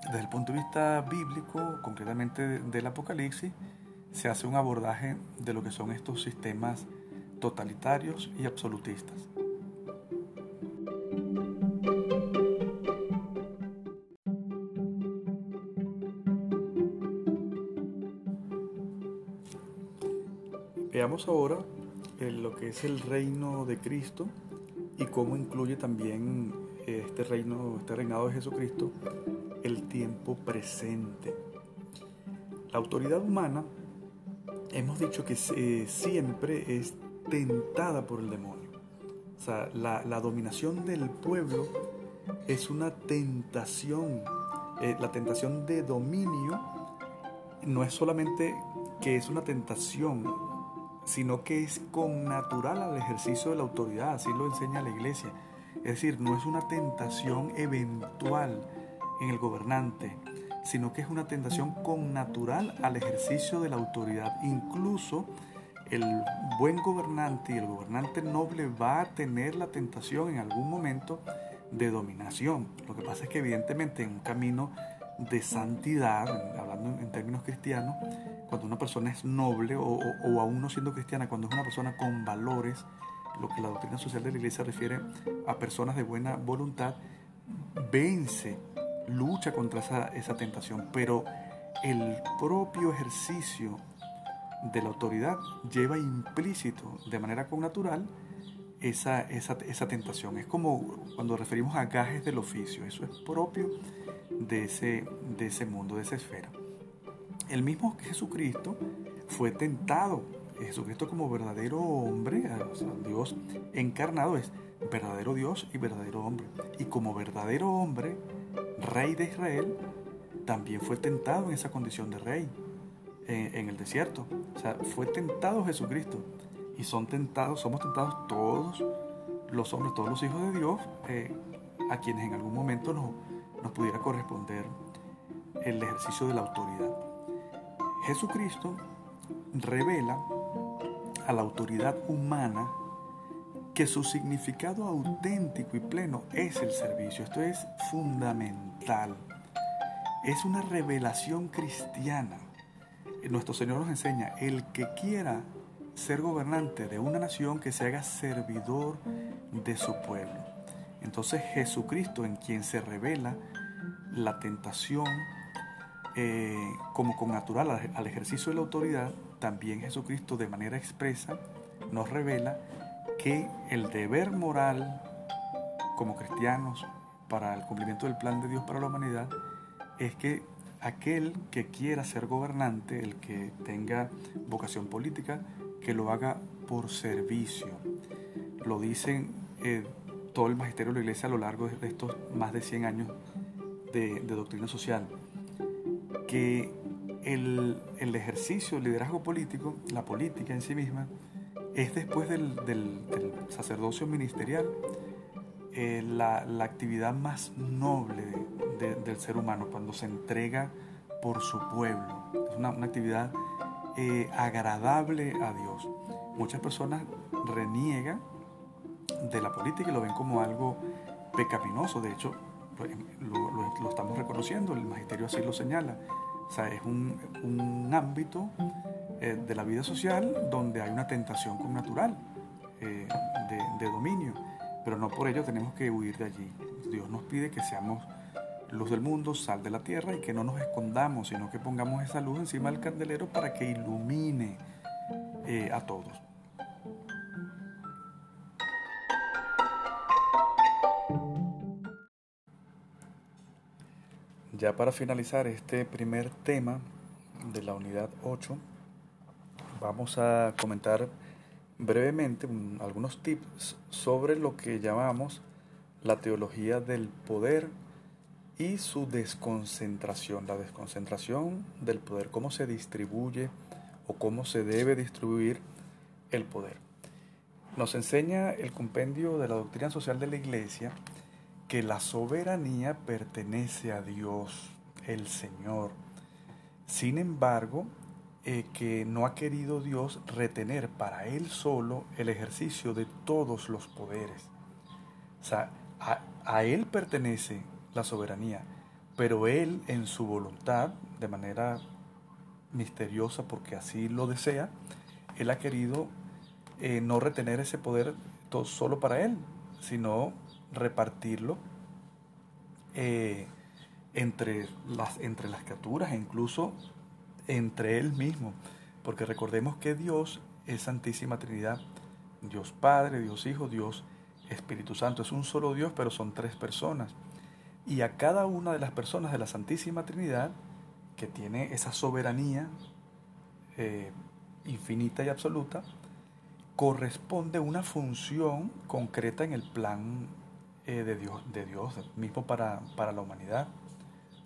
desde el punto de vista bíblico, concretamente del Apocalipsis, se hace un abordaje de lo que son estos sistemas totalitarios y absolutistas. Veamos ahora lo que es el reino de Cristo y cómo incluye también este reino, este reinado de Jesucristo, el tiempo presente. La autoridad humana, hemos dicho que eh, siempre es tentada por el demonio. O sea, la, dominación del pueblo es una tentación. Eh, la tentación de dominio no es solamente que es una tentación, sino que es con natural al ejercicio de la autoridad, así lo enseña la iglesia. Es decir, no es una tentación eventual en el gobernante, sino que es una tentación con natural al ejercicio de la autoridad. Incluso el buen gobernante y el gobernante noble va a tener la tentación en algún momento de dominación. Lo que pasa es que evidentemente en un camino de santidad, hablando en términos cristianos, cuando una persona es noble o, aún no siendo cristiana, cuando es una persona con valores, lo que la doctrina social de la iglesia refiere a personas de buena voluntad, vence, lucha contra esa, tentación, pero el propio ejercicio de la autoridad lleva implícito, de manera connatural, esa, esa, tentación. Es como cuando referimos a gajes del oficio, eso es propio de ese mundo, de esa esfera. El mismo Jesucristo fue tentado. Jesucristo como verdadero hombre, Dios encarnado es verdadero Dios y verdadero hombre. Y como verdadero hombre, rey de Israel, también fue tentado en esa condición de rey en, el desierto. O sea, fue tentado Jesucristo. Y son tentados, somos tentados todos los hombres, todos los hijos de Dios, eh, a quienes en algún momento nos, nos pudiera corresponder el ejercicio de la autoridad. Jesucristo revela a la autoridad humana que su significado auténtico y pleno es el servicio. Esto es fundamental. Es una revelación cristiana. Nuestro Señor nos enseña, el que quiera ser gobernante de una nación, que se haga servidor de su pueblo. Entonces Jesucristo en quien se revela la tentación eh, como con natural al ejercicio de la autoridad, también Jesucristo de manera expresa nos revela que el deber moral como cristianos para el cumplimiento del plan de Dios para la humanidad es que aquel que quiera ser gobernante, el que tenga vocación política, que lo haga por servicio. Lo dicen eh, todo el magisterio de la iglesia a lo largo de estos más de 100 años de, doctrina social, que el, ejercicio del liderazgo político, la política en sí misma, es después del, sacerdocio ministerial eh, la, actividad más noble del ser humano, cuando se entrega por su pueblo. Es una, actividad eh, agradable a Dios. Muchas personas reniegan de la política y lo ven como algo pecaminoso. De hecho, lo, estamos reconociendo, el magisterio así lo señala. O sea, es un, un ámbito eh, de la vida social donde hay una tentación con natural eh, de, de dominio, pero no por ello tenemos que huir de allí. Dios nos pide que seamos luz del mundo, sal de la tierra y que no nos escondamos, sino que pongamos esa luz encima del candelero para que ilumine eh, a todos. Ya para finalizar este primer tema de la unidad 8, vamos a comentar brevemente algunos tips sobre lo que llamamos la teología del poder y su desconcentración, la desconcentración del poder, cómo se distribuye o cómo se debe distribuir el poder. Nos enseña el compendio de la doctrina social de la Iglesia que la soberanía pertenece a Dios, el Señor. Sin embargo, eh, que no ha querido Dios retener para Él solo el ejercicio de todos los poderes. O sea, a, Él pertenece la soberanía, pero Él en su voluntad, de manera misteriosa porque así lo desea, Él ha querido eh, no retener ese poder todo solo para Él, sino repartirlo eh, entre, las, entre las criaturas e incluso entre Él mismo. Porque recordemos que Dios es Santísima Trinidad, Dios Padre, Dios Hijo, Dios Espíritu Santo. Es un solo Dios, pero son tres personas. Y a cada una de las personas de la Santísima Trinidad, que tiene esa soberanía eh, infinita y absoluta, corresponde una función concreta en el plan eh, de, Dios, de Dios mismo para, para la humanidad.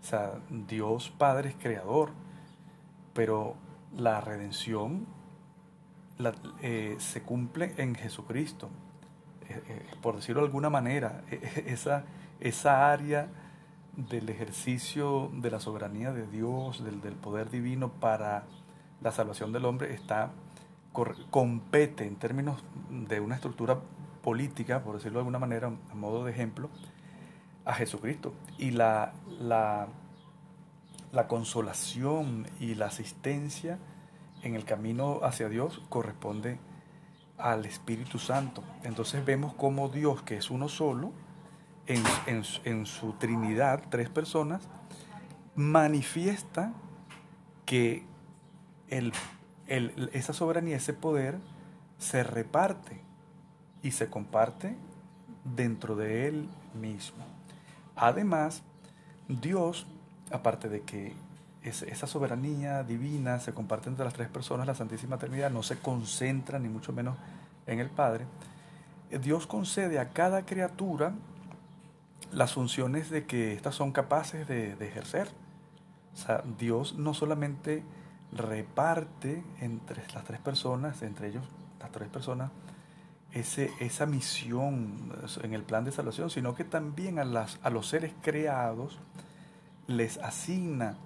O sea, Dios Padre es creador, pero la redención eh, se cumple en Jesucristo. Eh, por decirlo de alguna manera, *laughs* esa, esa área del ejercicio de la soberanía de Dios, del, del poder divino para la salvación del hombre, está compete en términos de una estructura política, por decirlo de alguna manera, a modo de ejemplo, a Jesucristo. Y la, la, la consolación y la asistencia en el camino hacia Dios corresponde al Espíritu Santo. Entonces vemos cómo Dios, que es uno solo, en, su Trinidad, tres personas, manifiesta que el, esa soberanía, ese poder, se reparte y se comparte dentro de él mismo. Además, Dios, aparte de que esa soberanía divina se comparte entre las tres personas, la Santísima Trinidad no se concentra ni mucho menos en el Padre. Dios concede a cada criatura las funciones de que éstas son capaces de, ejercer. O sea, Dios no solamente reparte entre las tres personas, entre ellos las tres personas, ese, esa misión en el plan de salvación, sino que también a, las, a los seres creados les asigna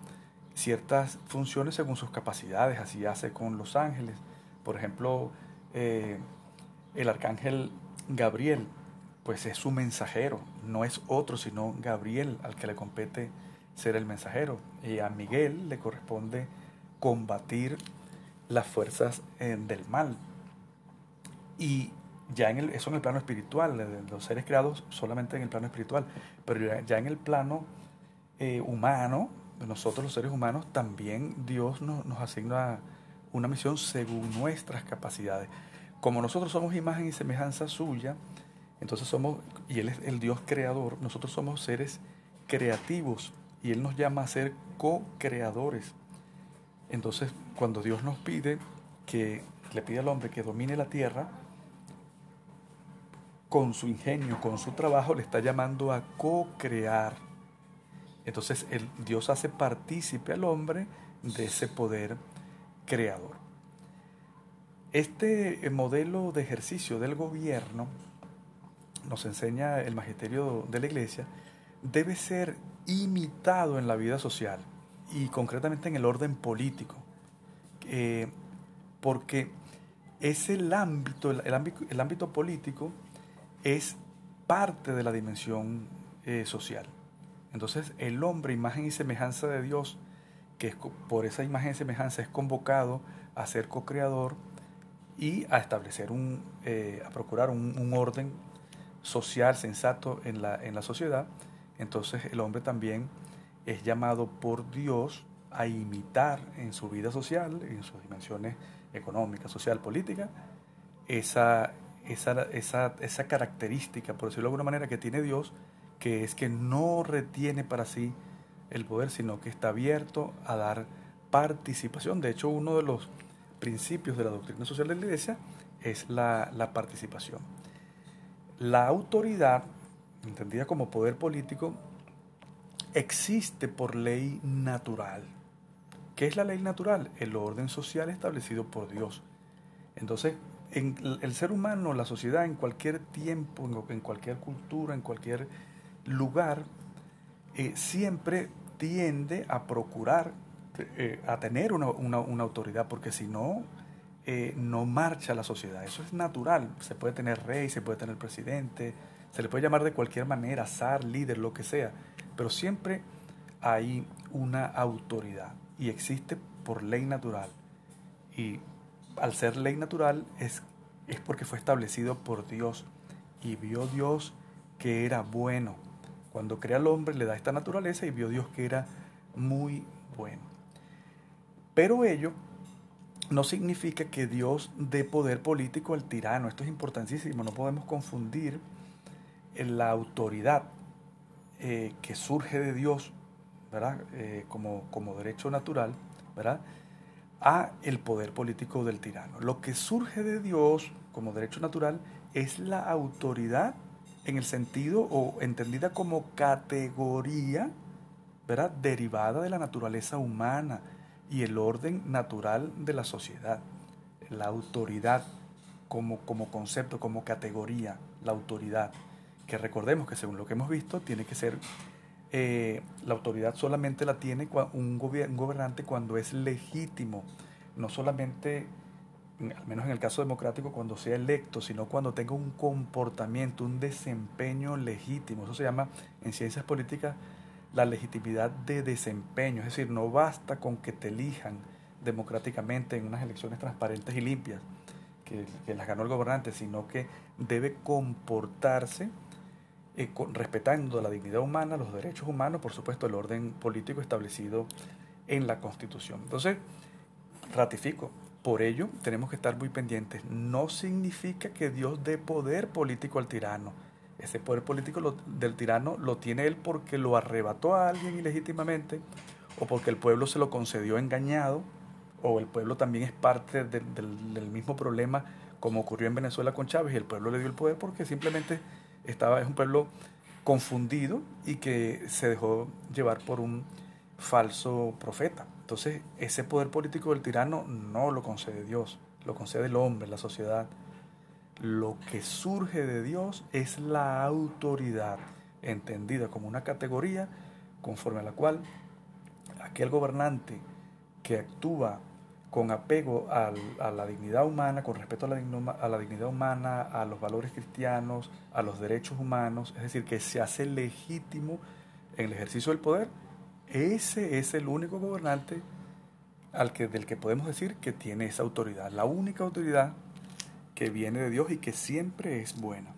ciertas funciones según sus capacidades, así hace con los ángeles. Por ejemplo, eh, el arcángel Gabriel, pues es su mensajero, no es otro sino Gabriel al que le compete ser el mensajero. Y a Miguel le corresponde combatir las fuerzas eh, del mal. Y ya en el, eso en el plano espiritual, los seres creados solamente en el plano espiritual, pero ya, en el plano eh, humano, nosotros los seres humanos, también Dios nos, asigna una misión según nuestras capacidades. Como nosotros somos imagen y semejanza suya, entonces somos, y Él es el Dios creador, nosotros somos seres creativos y Él nos llama a ser co-creadores. Entonces, cuando Dios nos pide que le pide al hombre que domine la tierra, con su ingenio, con su trabajo, le está llamando a co-crear entonces el, Dios hace partícipe al hombre de ese poder creador. Este eh, modelo de ejercicio del gobierno, nos enseña el magisterio de la iglesia, debe ser imitado en la vida social y concretamente en el orden político, eh, porque es el ámbito, el, ámbito, el ámbito político es parte de la dimensión eh, social. Entonces el hombre, imagen y semejanza de Dios, que por esa imagen y semejanza es convocado a ser co-creador y a establecer un, eh, a procurar un, orden social sensato en la, en la sociedad, entonces el hombre también es llamado por Dios a imitar en su vida social, en sus dimensiones económica, social, política, esa, esa, esa, esa característica, por decirlo de alguna manera, que tiene Dios que es que no retiene para sí el poder, sino que está abierto a dar participación. De hecho, uno de los principios de la doctrina social de la Iglesia es la, participación. La autoridad, entendida como poder político, existe por ley natural. ¿Qué es la ley natural? El orden social establecido por Dios. Entonces, el ser humano, la sociedad, en cualquier tiempo, en cualquier cultura, en cualquier lugar eh, siempre tiende a procurar, eh, a tener una, autoridad, porque si no, eh, no marcha la sociedad. Eso es natural. Se puede tener rey, se puede tener presidente, se le puede llamar de cualquier manera, zar, líder, lo que sea, pero siempre hay una autoridad y existe por ley natural. Y al ser ley natural es, es porque fue establecido por Dios y vio Dios que era bueno cuando crea al hombre le da esta naturaleza y vio Dios que era muy bueno. Pero ello no significa que Dios dé poder político al tirano. Esto es importantísimo. No podemos confundir la autoridad eh, que surge de Dios, ¿verdad? Eh, como, como derecho natural, ¿verdad? A el poder político del tirano. Lo que surge de Dios como derecho natural es la autoridad en el sentido o entendida como categoría, ¿verdad? derivada de la naturaleza humana y el orden natural de la sociedad. La autoridad como, como concepto, como categoría, la autoridad que recordemos que según lo que hemos visto, tiene que ser, eh, la autoridad solamente la tiene un, gobernante cuando es legítimo, no solamente, al menos en el caso democrático, cuando sea electo, sino cuando tenga un comportamiento, un desempeño legítimo. Eso se llama en ciencias políticas la legitimidad de desempeño, es decir, no basta con que te elijan democráticamente en unas elecciones transparentes y limpias, que, que las ganó el gobernante, sino que debe comportarse eh, respetando la dignidad humana, los derechos humanos, por supuesto el orden político establecido en la Constitución. Entonces, ratifico, por ello tenemos que estar muy pendientes. No significa que Dios dé poder político al tirano. Ese poder político del tirano lo tiene él porque lo arrebató a alguien ilegítimamente o porque el pueblo se lo concedió engañado o el pueblo también es parte del mismo problema como ocurrió en Venezuela con Chávez y el pueblo le dio el poder porque simplemente estaba, es un pueblo confundido y que se dejó llevar por un falso profeta. Entonces, ese poder político del tirano no lo concede Dios, lo concede el hombre, la sociedad. Lo que surge de Dios es la autoridad, entendida como una categoría conforme a la cual aquel gobernante que actúa con apego a la dignidad humana, con respeto a la, a la dignidad humana, a los valores cristianos, a los derechos humanos, es decir, que se hace legítimo en el ejercicio del poder, ese es el único gobernante al que, del que podemos decir que tiene esa autoridad, la única autoridad que viene de Dios y que siempre es buena.